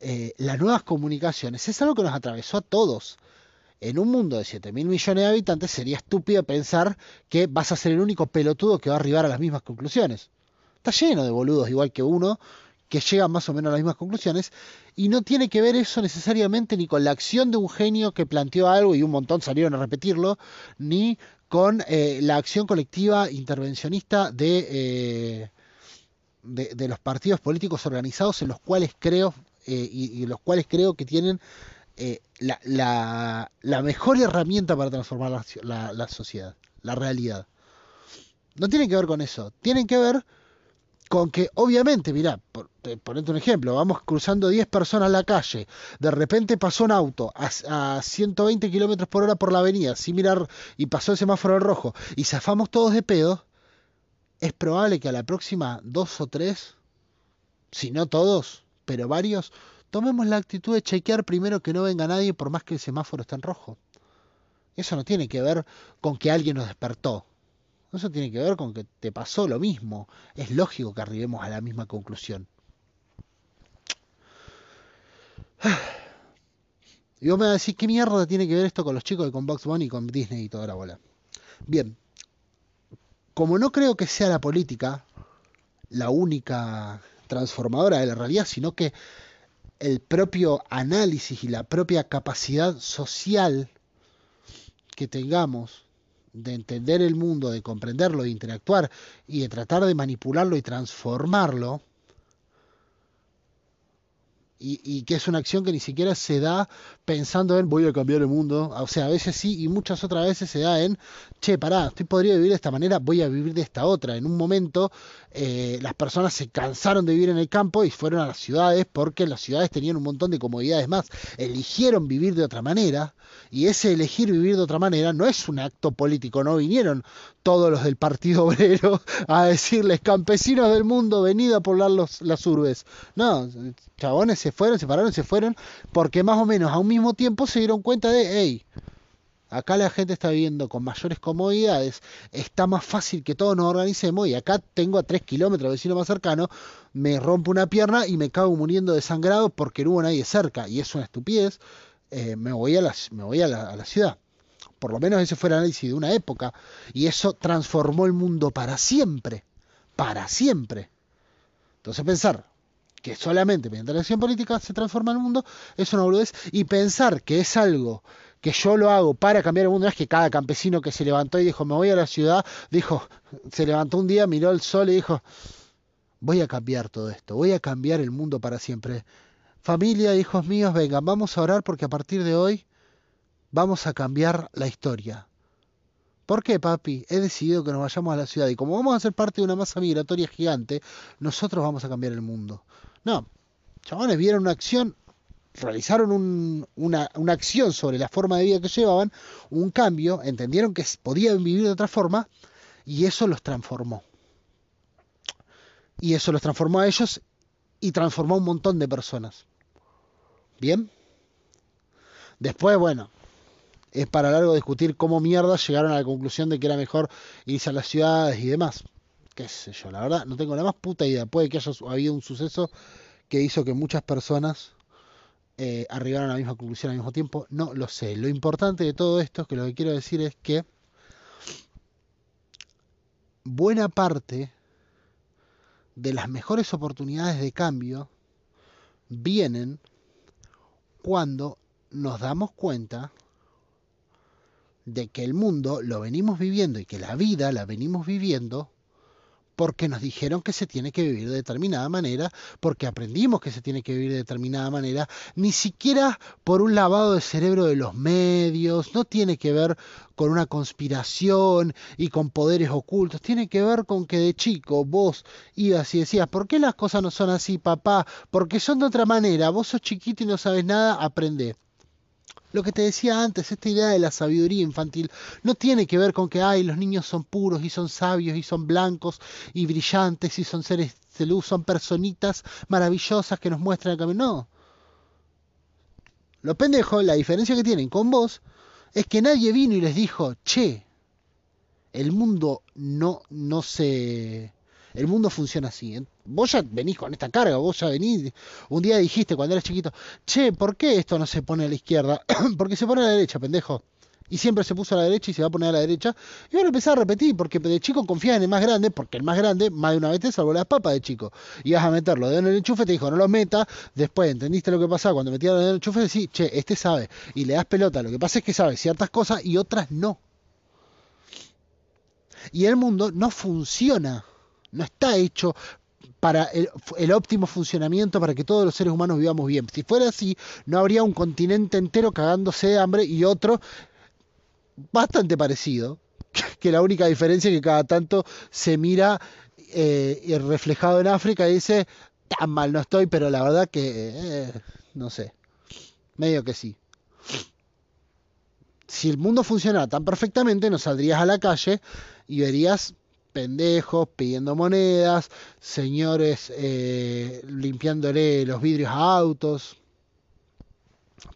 eh, las nuevas comunicaciones es algo que nos atravesó a todos. En un mundo de 7 mil millones de habitantes sería estúpido pensar que vas a ser el único pelotudo que va a arribar a las mismas conclusiones. Está lleno de boludos igual que uno que llegan más o menos a las mismas conclusiones y no tiene que ver eso necesariamente ni con la acción de un genio que planteó algo y un montón salieron a repetirlo, ni con eh, la acción colectiva intervencionista eh, de, de, los partidos políticos organizados en los cuales creo eh, y, los cuales creo que tienen eh, la, la, mejor herramienta para transformar la, sociedad, la realidad. No tienen que ver con eso, tienen que ver con que obviamente, mira, por, ponerte un ejemplo, vamos cruzando 10 personas la calle, de repente pasó un auto a, a 120 kilómetros por hora por la avenida, sin mirar, y pasó el semáforo rojo, y zafamos todos de pedo, es probable que a la próxima dos o tres, si no todos, pero varios, tomemos la actitud de chequear primero que no venga nadie por más que el semáforo esté en rojo. Eso no tiene que ver con que alguien nos despertó. Eso tiene que ver con que te pasó lo mismo. Es lógico que arribemos a la misma conclusión. Y vos me vas a decir, ¿qué mierda tiene que ver esto con los chicos de con Box y con Disney y toda la bola? Bien, como no creo que sea la política la única transformadora de la realidad, sino que el propio análisis y la propia capacidad social que tengamos de entender el mundo, de comprenderlo, de interactuar y de tratar de manipularlo y transformarlo, y, y, que es una acción que ni siquiera se da pensando en voy a cambiar el mundo. O sea, a veces sí y muchas otras veces se da en, che, pará, estoy podría vivir de esta manera, voy a vivir de esta otra. En un momento eh, las personas se cansaron de vivir en el campo y fueron a las ciudades porque las ciudades tenían un montón de comodidades más. Eligieron vivir de otra manera y ese elegir vivir de otra manera no es un acto político, no vinieron todos los del Partido Obrero a decirles campesinos del mundo, venid a poblar los, las urbes. No, chabones se fueron, se pararon, se fueron porque más o menos a un mismo tiempo se dieron cuenta de, hey, Acá la gente está viviendo con mayores comodidades, está más fácil que todos nos organicemos y acá tengo a 3 kilómetros vecino más cercano, me rompo una pierna y me cago muriendo de sangrado porque no hubo nadie cerca y es una estupidez, eh, me voy, a la, me voy a la, a la ciudad. Por lo menos ese fue el análisis de una época y eso transformó el mundo para siempre, para siempre. Entonces pensar que solamente mediante la acción política se transforma el mundo es una boludez y pensar que es algo que yo lo hago para cambiar el mundo, es que cada campesino que se levantó y dijo, me voy a la ciudad, dijo, se levantó un día, miró el sol y dijo, voy a cambiar todo esto, voy a cambiar el mundo para siempre. Familia, hijos míos, vengan, vamos a orar porque a partir de hoy vamos a cambiar la historia. ¿Por qué, papi? He decidido que nos vayamos a la ciudad y como vamos a ser parte de una masa migratoria gigante, nosotros vamos a cambiar el mundo. No, chavales, vieron una acción realizaron un, una, una, acción sobre la forma de vida que llevaban, un cambio, entendieron que podían vivir de otra forma y eso los transformó. Y eso los transformó a ellos y transformó a un montón de personas. ¿Bien? Después, bueno, es para largo discutir cómo mierda llegaron a la conclusión de que era mejor irse a las ciudades y demás. Qué sé yo, la verdad, no tengo la más puta idea. Puede que haya habido un suceso que hizo que muchas personas eh, arribaron a la misma conclusión al mismo tiempo, no lo sé. Lo importante de todo esto es que lo que quiero decir es que buena parte de las mejores oportunidades de cambio vienen cuando nos damos cuenta de que el mundo lo venimos viviendo y que la vida la venimos viviendo porque nos dijeron que se tiene que vivir de determinada manera, porque aprendimos que se tiene que vivir de determinada manera, ni siquiera por un lavado de cerebro de los medios, no tiene que ver con una conspiración y con poderes ocultos, tiene que ver con que de chico vos ibas y decías, ¿por qué las cosas no son así, papá? Porque son de otra manera, vos sos chiquito y no sabes nada, aprende lo que te decía antes, esta idea de la sabiduría infantil, no tiene que ver con que, ay, los niños son puros y son sabios y son blancos y brillantes y son seres de luz, son personitas maravillosas que nos muestran el camino. No. Los pendejos, la diferencia que tienen con vos, es que nadie vino y les dijo, che, el mundo no, no se el mundo funciona así. Vos ya venís con esta carga, vos ya venís. Un día dijiste cuando eras chiquito, che, ¿por qué esto no se pone a la izquierda? porque se pone a la derecha, pendejo. Y siempre se puso a la derecha y se va a poner a la derecha. Y ahora empezar a repetir, porque de chico confías en el más grande, porque el más grande, más de una vez te salvó las papas de chico. Y vas a meterlo de en el enchufe, te dijo, no lo metas. Después entendiste lo que pasaba cuando metías en el enchufe, decís, che, este sabe. Y le das pelota. Lo que pasa es que sabe ciertas cosas y otras no. Y el mundo no funciona no está hecho para el, óptimo funcionamiento para que todos los seres humanos vivamos bien. Si fuera así, no habría un continente entero cagándose de hambre y otro bastante parecido, que la única diferencia es que cada tanto se mira eh, reflejado en África y dice, tan mal no estoy, pero la verdad que, eh, no sé, medio que sí. Si el mundo funcionara tan perfectamente, no saldrías a la calle y verías pendejos pidiendo monedas, señores eh, limpiándole los vidrios a autos,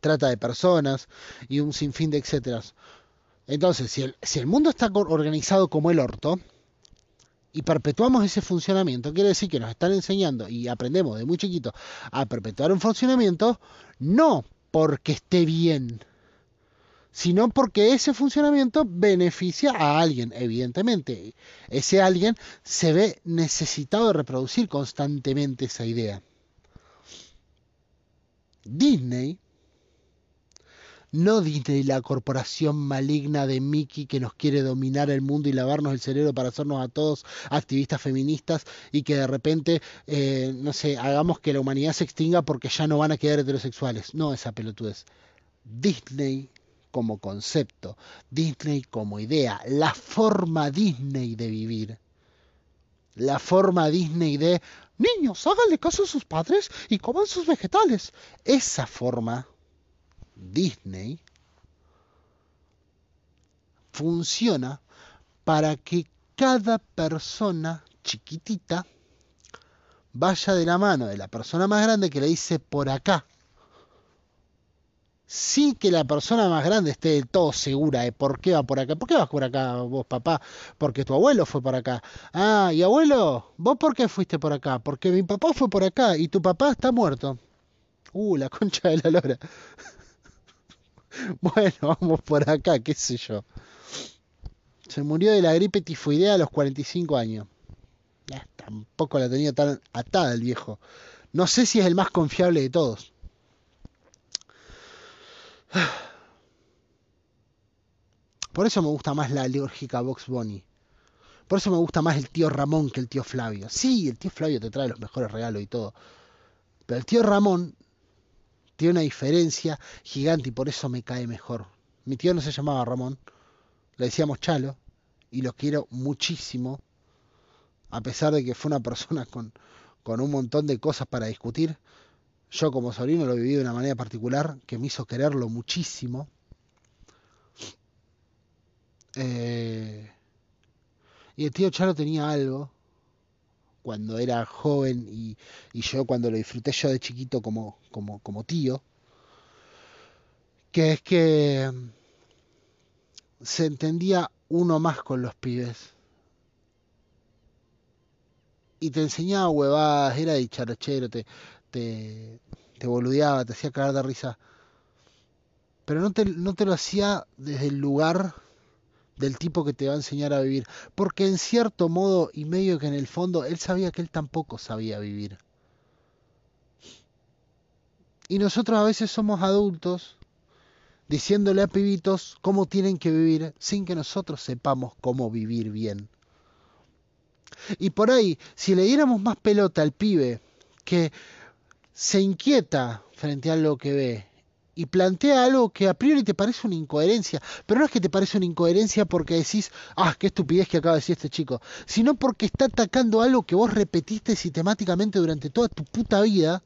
trata de personas y un sinfín de etcétera. Entonces, si el, si el mundo está organizado como el orto, y perpetuamos ese funcionamiento, quiere decir que nos están enseñando y aprendemos de muy chiquito a perpetuar un funcionamiento, no porque esté bien, sino porque ese funcionamiento beneficia a alguien, evidentemente. Ese alguien se ve necesitado de reproducir constantemente esa idea. Disney No Disney, la corporación maligna de Mickey que nos quiere dominar el mundo y lavarnos el cerebro para hacernos a todos activistas feministas y que de repente, eh, no sé, hagamos que la humanidad se extinga porque ya no van a quedar heterosexuales. No, esa pelotudez. Disney como concepto, Disney como idea, la forma Disney de vivir. La forma Disney de niños, háganle caso a sus padres y coman sus vegetales. Esa forma Disney funciona para que cada persona chiquitita vaya de la mano de la persona más grande que le dice por acá. Sin que la persona más grande esté del todo segura de por qué va por acá. ¿Por qué vas por acá vos, papá? Porque tu abuelo fue por acá. Ah, y abuelo, ¿vos por qué fuiste por acá? Porque mi papá fue por acá y tu papá está muerto. Uh, la concha de la lora. Bueno, vamos por acá, qué sé yo. Se murió de la gripe tifoidea a los 45 años. tampoco la tenía tan atada el viejo. No sé si es el más confiable de todos. Por eso me gusta más la alérgica Box Bunny. Por eso me gusta más el tío Ramón que el tío Flavio. Sí, el tío Flavio te trae los mejores regalos y todo. Pero el tío Ramón tiene una diferencia gigante y por eso me cae mejor. Mi tío no se llamaba Ramón, le decíamos Chalo y lo quiero muchísimo, a pesar de que fue una persona con, con un montón de cosas para discutir. Yo como sobrino lo viví de una manera particular que me hizo quererlo muchísimo. Eh, y el tío Chalo tenía algo cuando era joven y, yo cuando lo disfruté yo de chiquito como, como, como tío, que es que se entendía uno más con los pibes. Y te enseñaba huevadas, era dicharachero, te, te, te boludeaba, te hacía cagar de risa. Pero no te, no te lo hacía desde el lugar del tipo que te va a enseñar a vivir. Porque en cierto modo y medio que en el fondo él sabía que él tampoco sabía vivir. Y nosotros a veces somos adultos diciéndole a pibitos cómo tienen que vivir sin que nosotros sepamos cómo vivir bien. Y por ahí, si le diéramos más pelota al pibe que se inquieta frente a lo que ve y plantea algo que a priori te parece una incoherencia, pero no es que te parece una incoherencia porque decís, ah, qué estupidez que acaba de decir este chico, sino porque está atacando algo que vos repetiste sistemáticamente durante toda tu puta vida.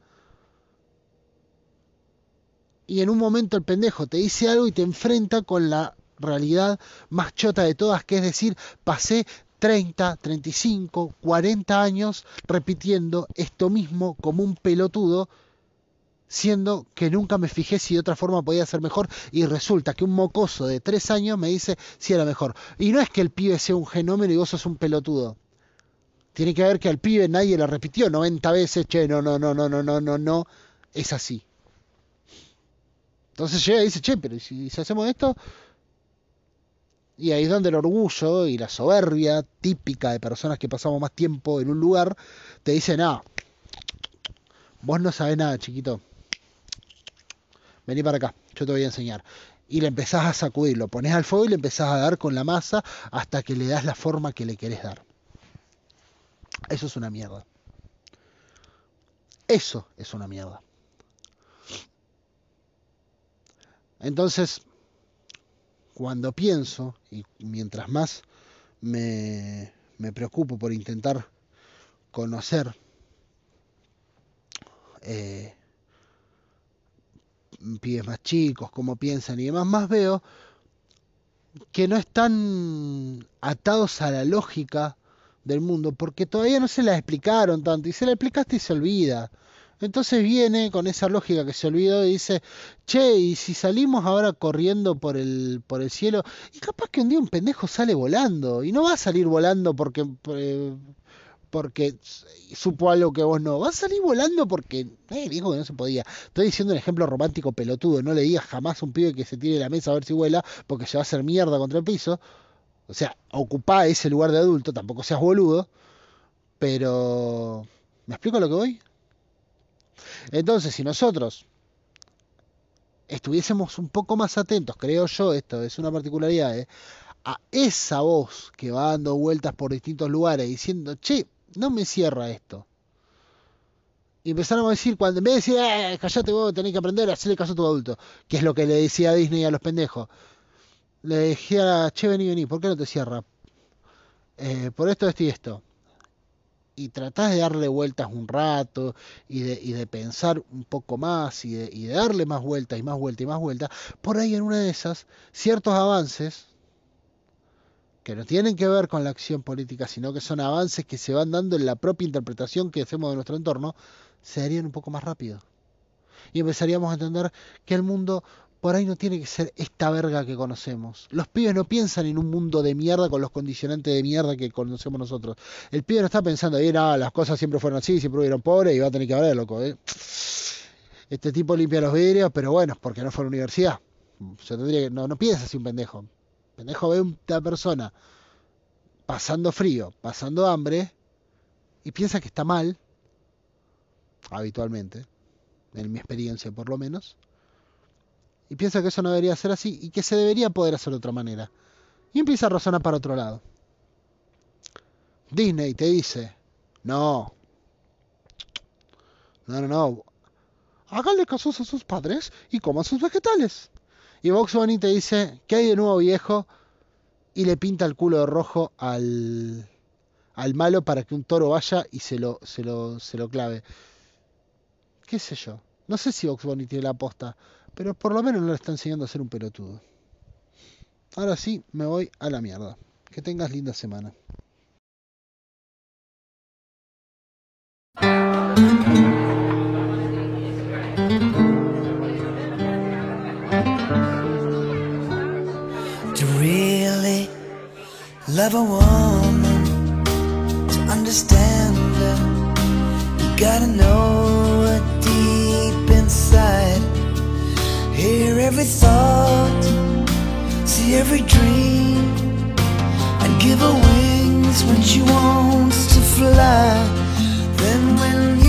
Y en un momento el pendejo te dice algo y te enfrenta con la realidad más chota de todas, que es decir, pasé 30, 35, 40 años repitiendo esto mismo como un pelotudo siendo que nunca me fijé si de otra forma podía ser mejor y resulta que un mocoso de tres años me dice si era mejor. Y no es que el pibe sea un genómeno y vos sos un pelotudo. Tiene que ver que al pibe nadie lo repitió 90 veces, che, no, no, no, no, no, no, no, no, es así. Entonces llega y dice, che, pero si, si hacemos esto, y ahí es donde el orgullo y la soberbia típica de personas que pasamos más tiempo en un lugar, te dicen, ah, vos no sabés nada, chiquito vení para acá, yo te voy a enseñar. Y le empezás a sacudir, lo pones al fuego y le empezás a dar con la masa hasta que le das la forma que le querés dar. Eso es una mierda. Eso es una mierda. Entonces, cuando pienso, y mientras más me, me preocupo por intentar conocer eh, pibes más chicos, cómo piensan y demás, más veo que no están atados a la lógica del mundo, porque todavía no se la explicaron tanto, y se la explicaste y se olvida. Entonces viene con esa lógica que se olvidó y dice, che, y si salimos ahora corriendo por el, por el cielo, y capaz que un día un pendejo sale volando, y no va a salir volando porque, eh, porque supo algo que vos no. Vas a salir volando porque eh, dijo que no se podía. Estoy diciendo un ejemplo romántico pelotudo. No le digas jamás a un pibe que se tire de la mesa a ver si vuela porque se va a hacer mierda contra el piso. O sea, ocupá ese lugar de adulto, tampoco seas boludo. Pero... ¿Me explico lo que voy? Entonces, si nosotros estuviésemos un poco más atentos, creo yo, esto es una particularidad, ¿eh? a esa voz que va dando vueltas por distintos lugares diciendo, che, no me cierra esto. Y empezaron a decir, cuando en vez de decir, eh, callate vos, tenés que aprender a hacerle caso a tu adulto, que es lo que le decía a Disney a los pendejos, le decía, che, vení, vení, ¿por qué no te cierra? Eh, por esto, esto y esto. Y tratás de darle vueltas un rato y de, y de pensar un poco más y de, y de darle más vueltas y más vueltas y más vueltas. Por ahí en una de esas, ciertos avances que no tienen que ver con la acción política, sino que son avances que se van dando en la propia interpretación que hacemos de nuestro entorno, se harían un poco más rápido. Y empezaríamos a entender que el mundo por ahí no tiene que ser esta verga que conocemos. Los pibes no piensan en un mundo de mierda con los condicionantes de mierda que conocemos nosotros. El pibe no está pensando, ahí nada, las cosas siempre fueron así, siempre hubieron pobres y va a tener que haber, loco. ¿eh? Este tipo limpia los vidrios, pero bueno, porque no fue a la universidad. Se tendría que, no, no piensa así un pendejo. Pendejo ve a una persona pasando frío, pasando hambre, y piensa que está mal, habitualmente, en mi experiencia por lo menos, y piensa que eso no debería ser así y que se debería poder hacer de otra manera. Y empieza a razonar para otro lado. Disney te dice, no, no, no, no, háganle caso a sus padres y coman sus vegetales. Y Vox Bunny te dice, ¿qué hay de nuevo viejo? Y le pinta el culo de rojo al, al malo para que un toro vaya y se lo, se lo, se lo clave. ¿Qué sé yo? No sé si Vox Bunny tiene la aposta, pero por lo menos no le está enseñando a ser un pelotudo. Ahora sí, me voy a la mierda. Que tengas linda semana. To really love a woman, to understand gotta know deep inside. Every thought, see every dream, and give her wings when she wants to fly. Then when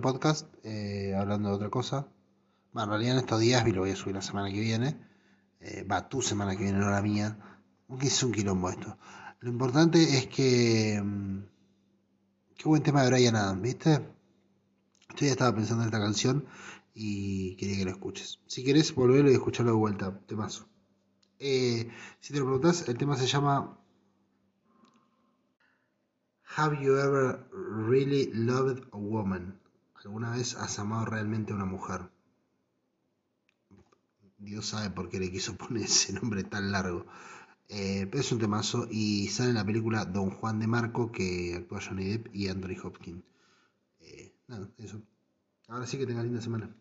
podcast eh, hablando de otra cosa. Bueno, en realidad en estos días lo voy a subir la semana que viene. Eh, Va, tu semana que viene, no la mía. Es un quilombo esto. Lo importante es que... em, Qué buen tema de Brian Adams, ¿viste? Yo ya estaba pensando en esta canción y quería que la escuches. Si querés, volverlo y escucharlo de vuelta, temazo. Eh, si te lo preguntas, el tema se llama Have you ever really loved a woman? ¿Alguna vez has amado realmente a una mujer? Dios sabe por qué le quiso poner ese nombre tan largo. Eh, pero es un temazo y sale en la película Don Juan de Marco que actúa Johnny Depp y Anthony Hopkins. Eh, nada, eso. Ahora sí que tengas linda semana.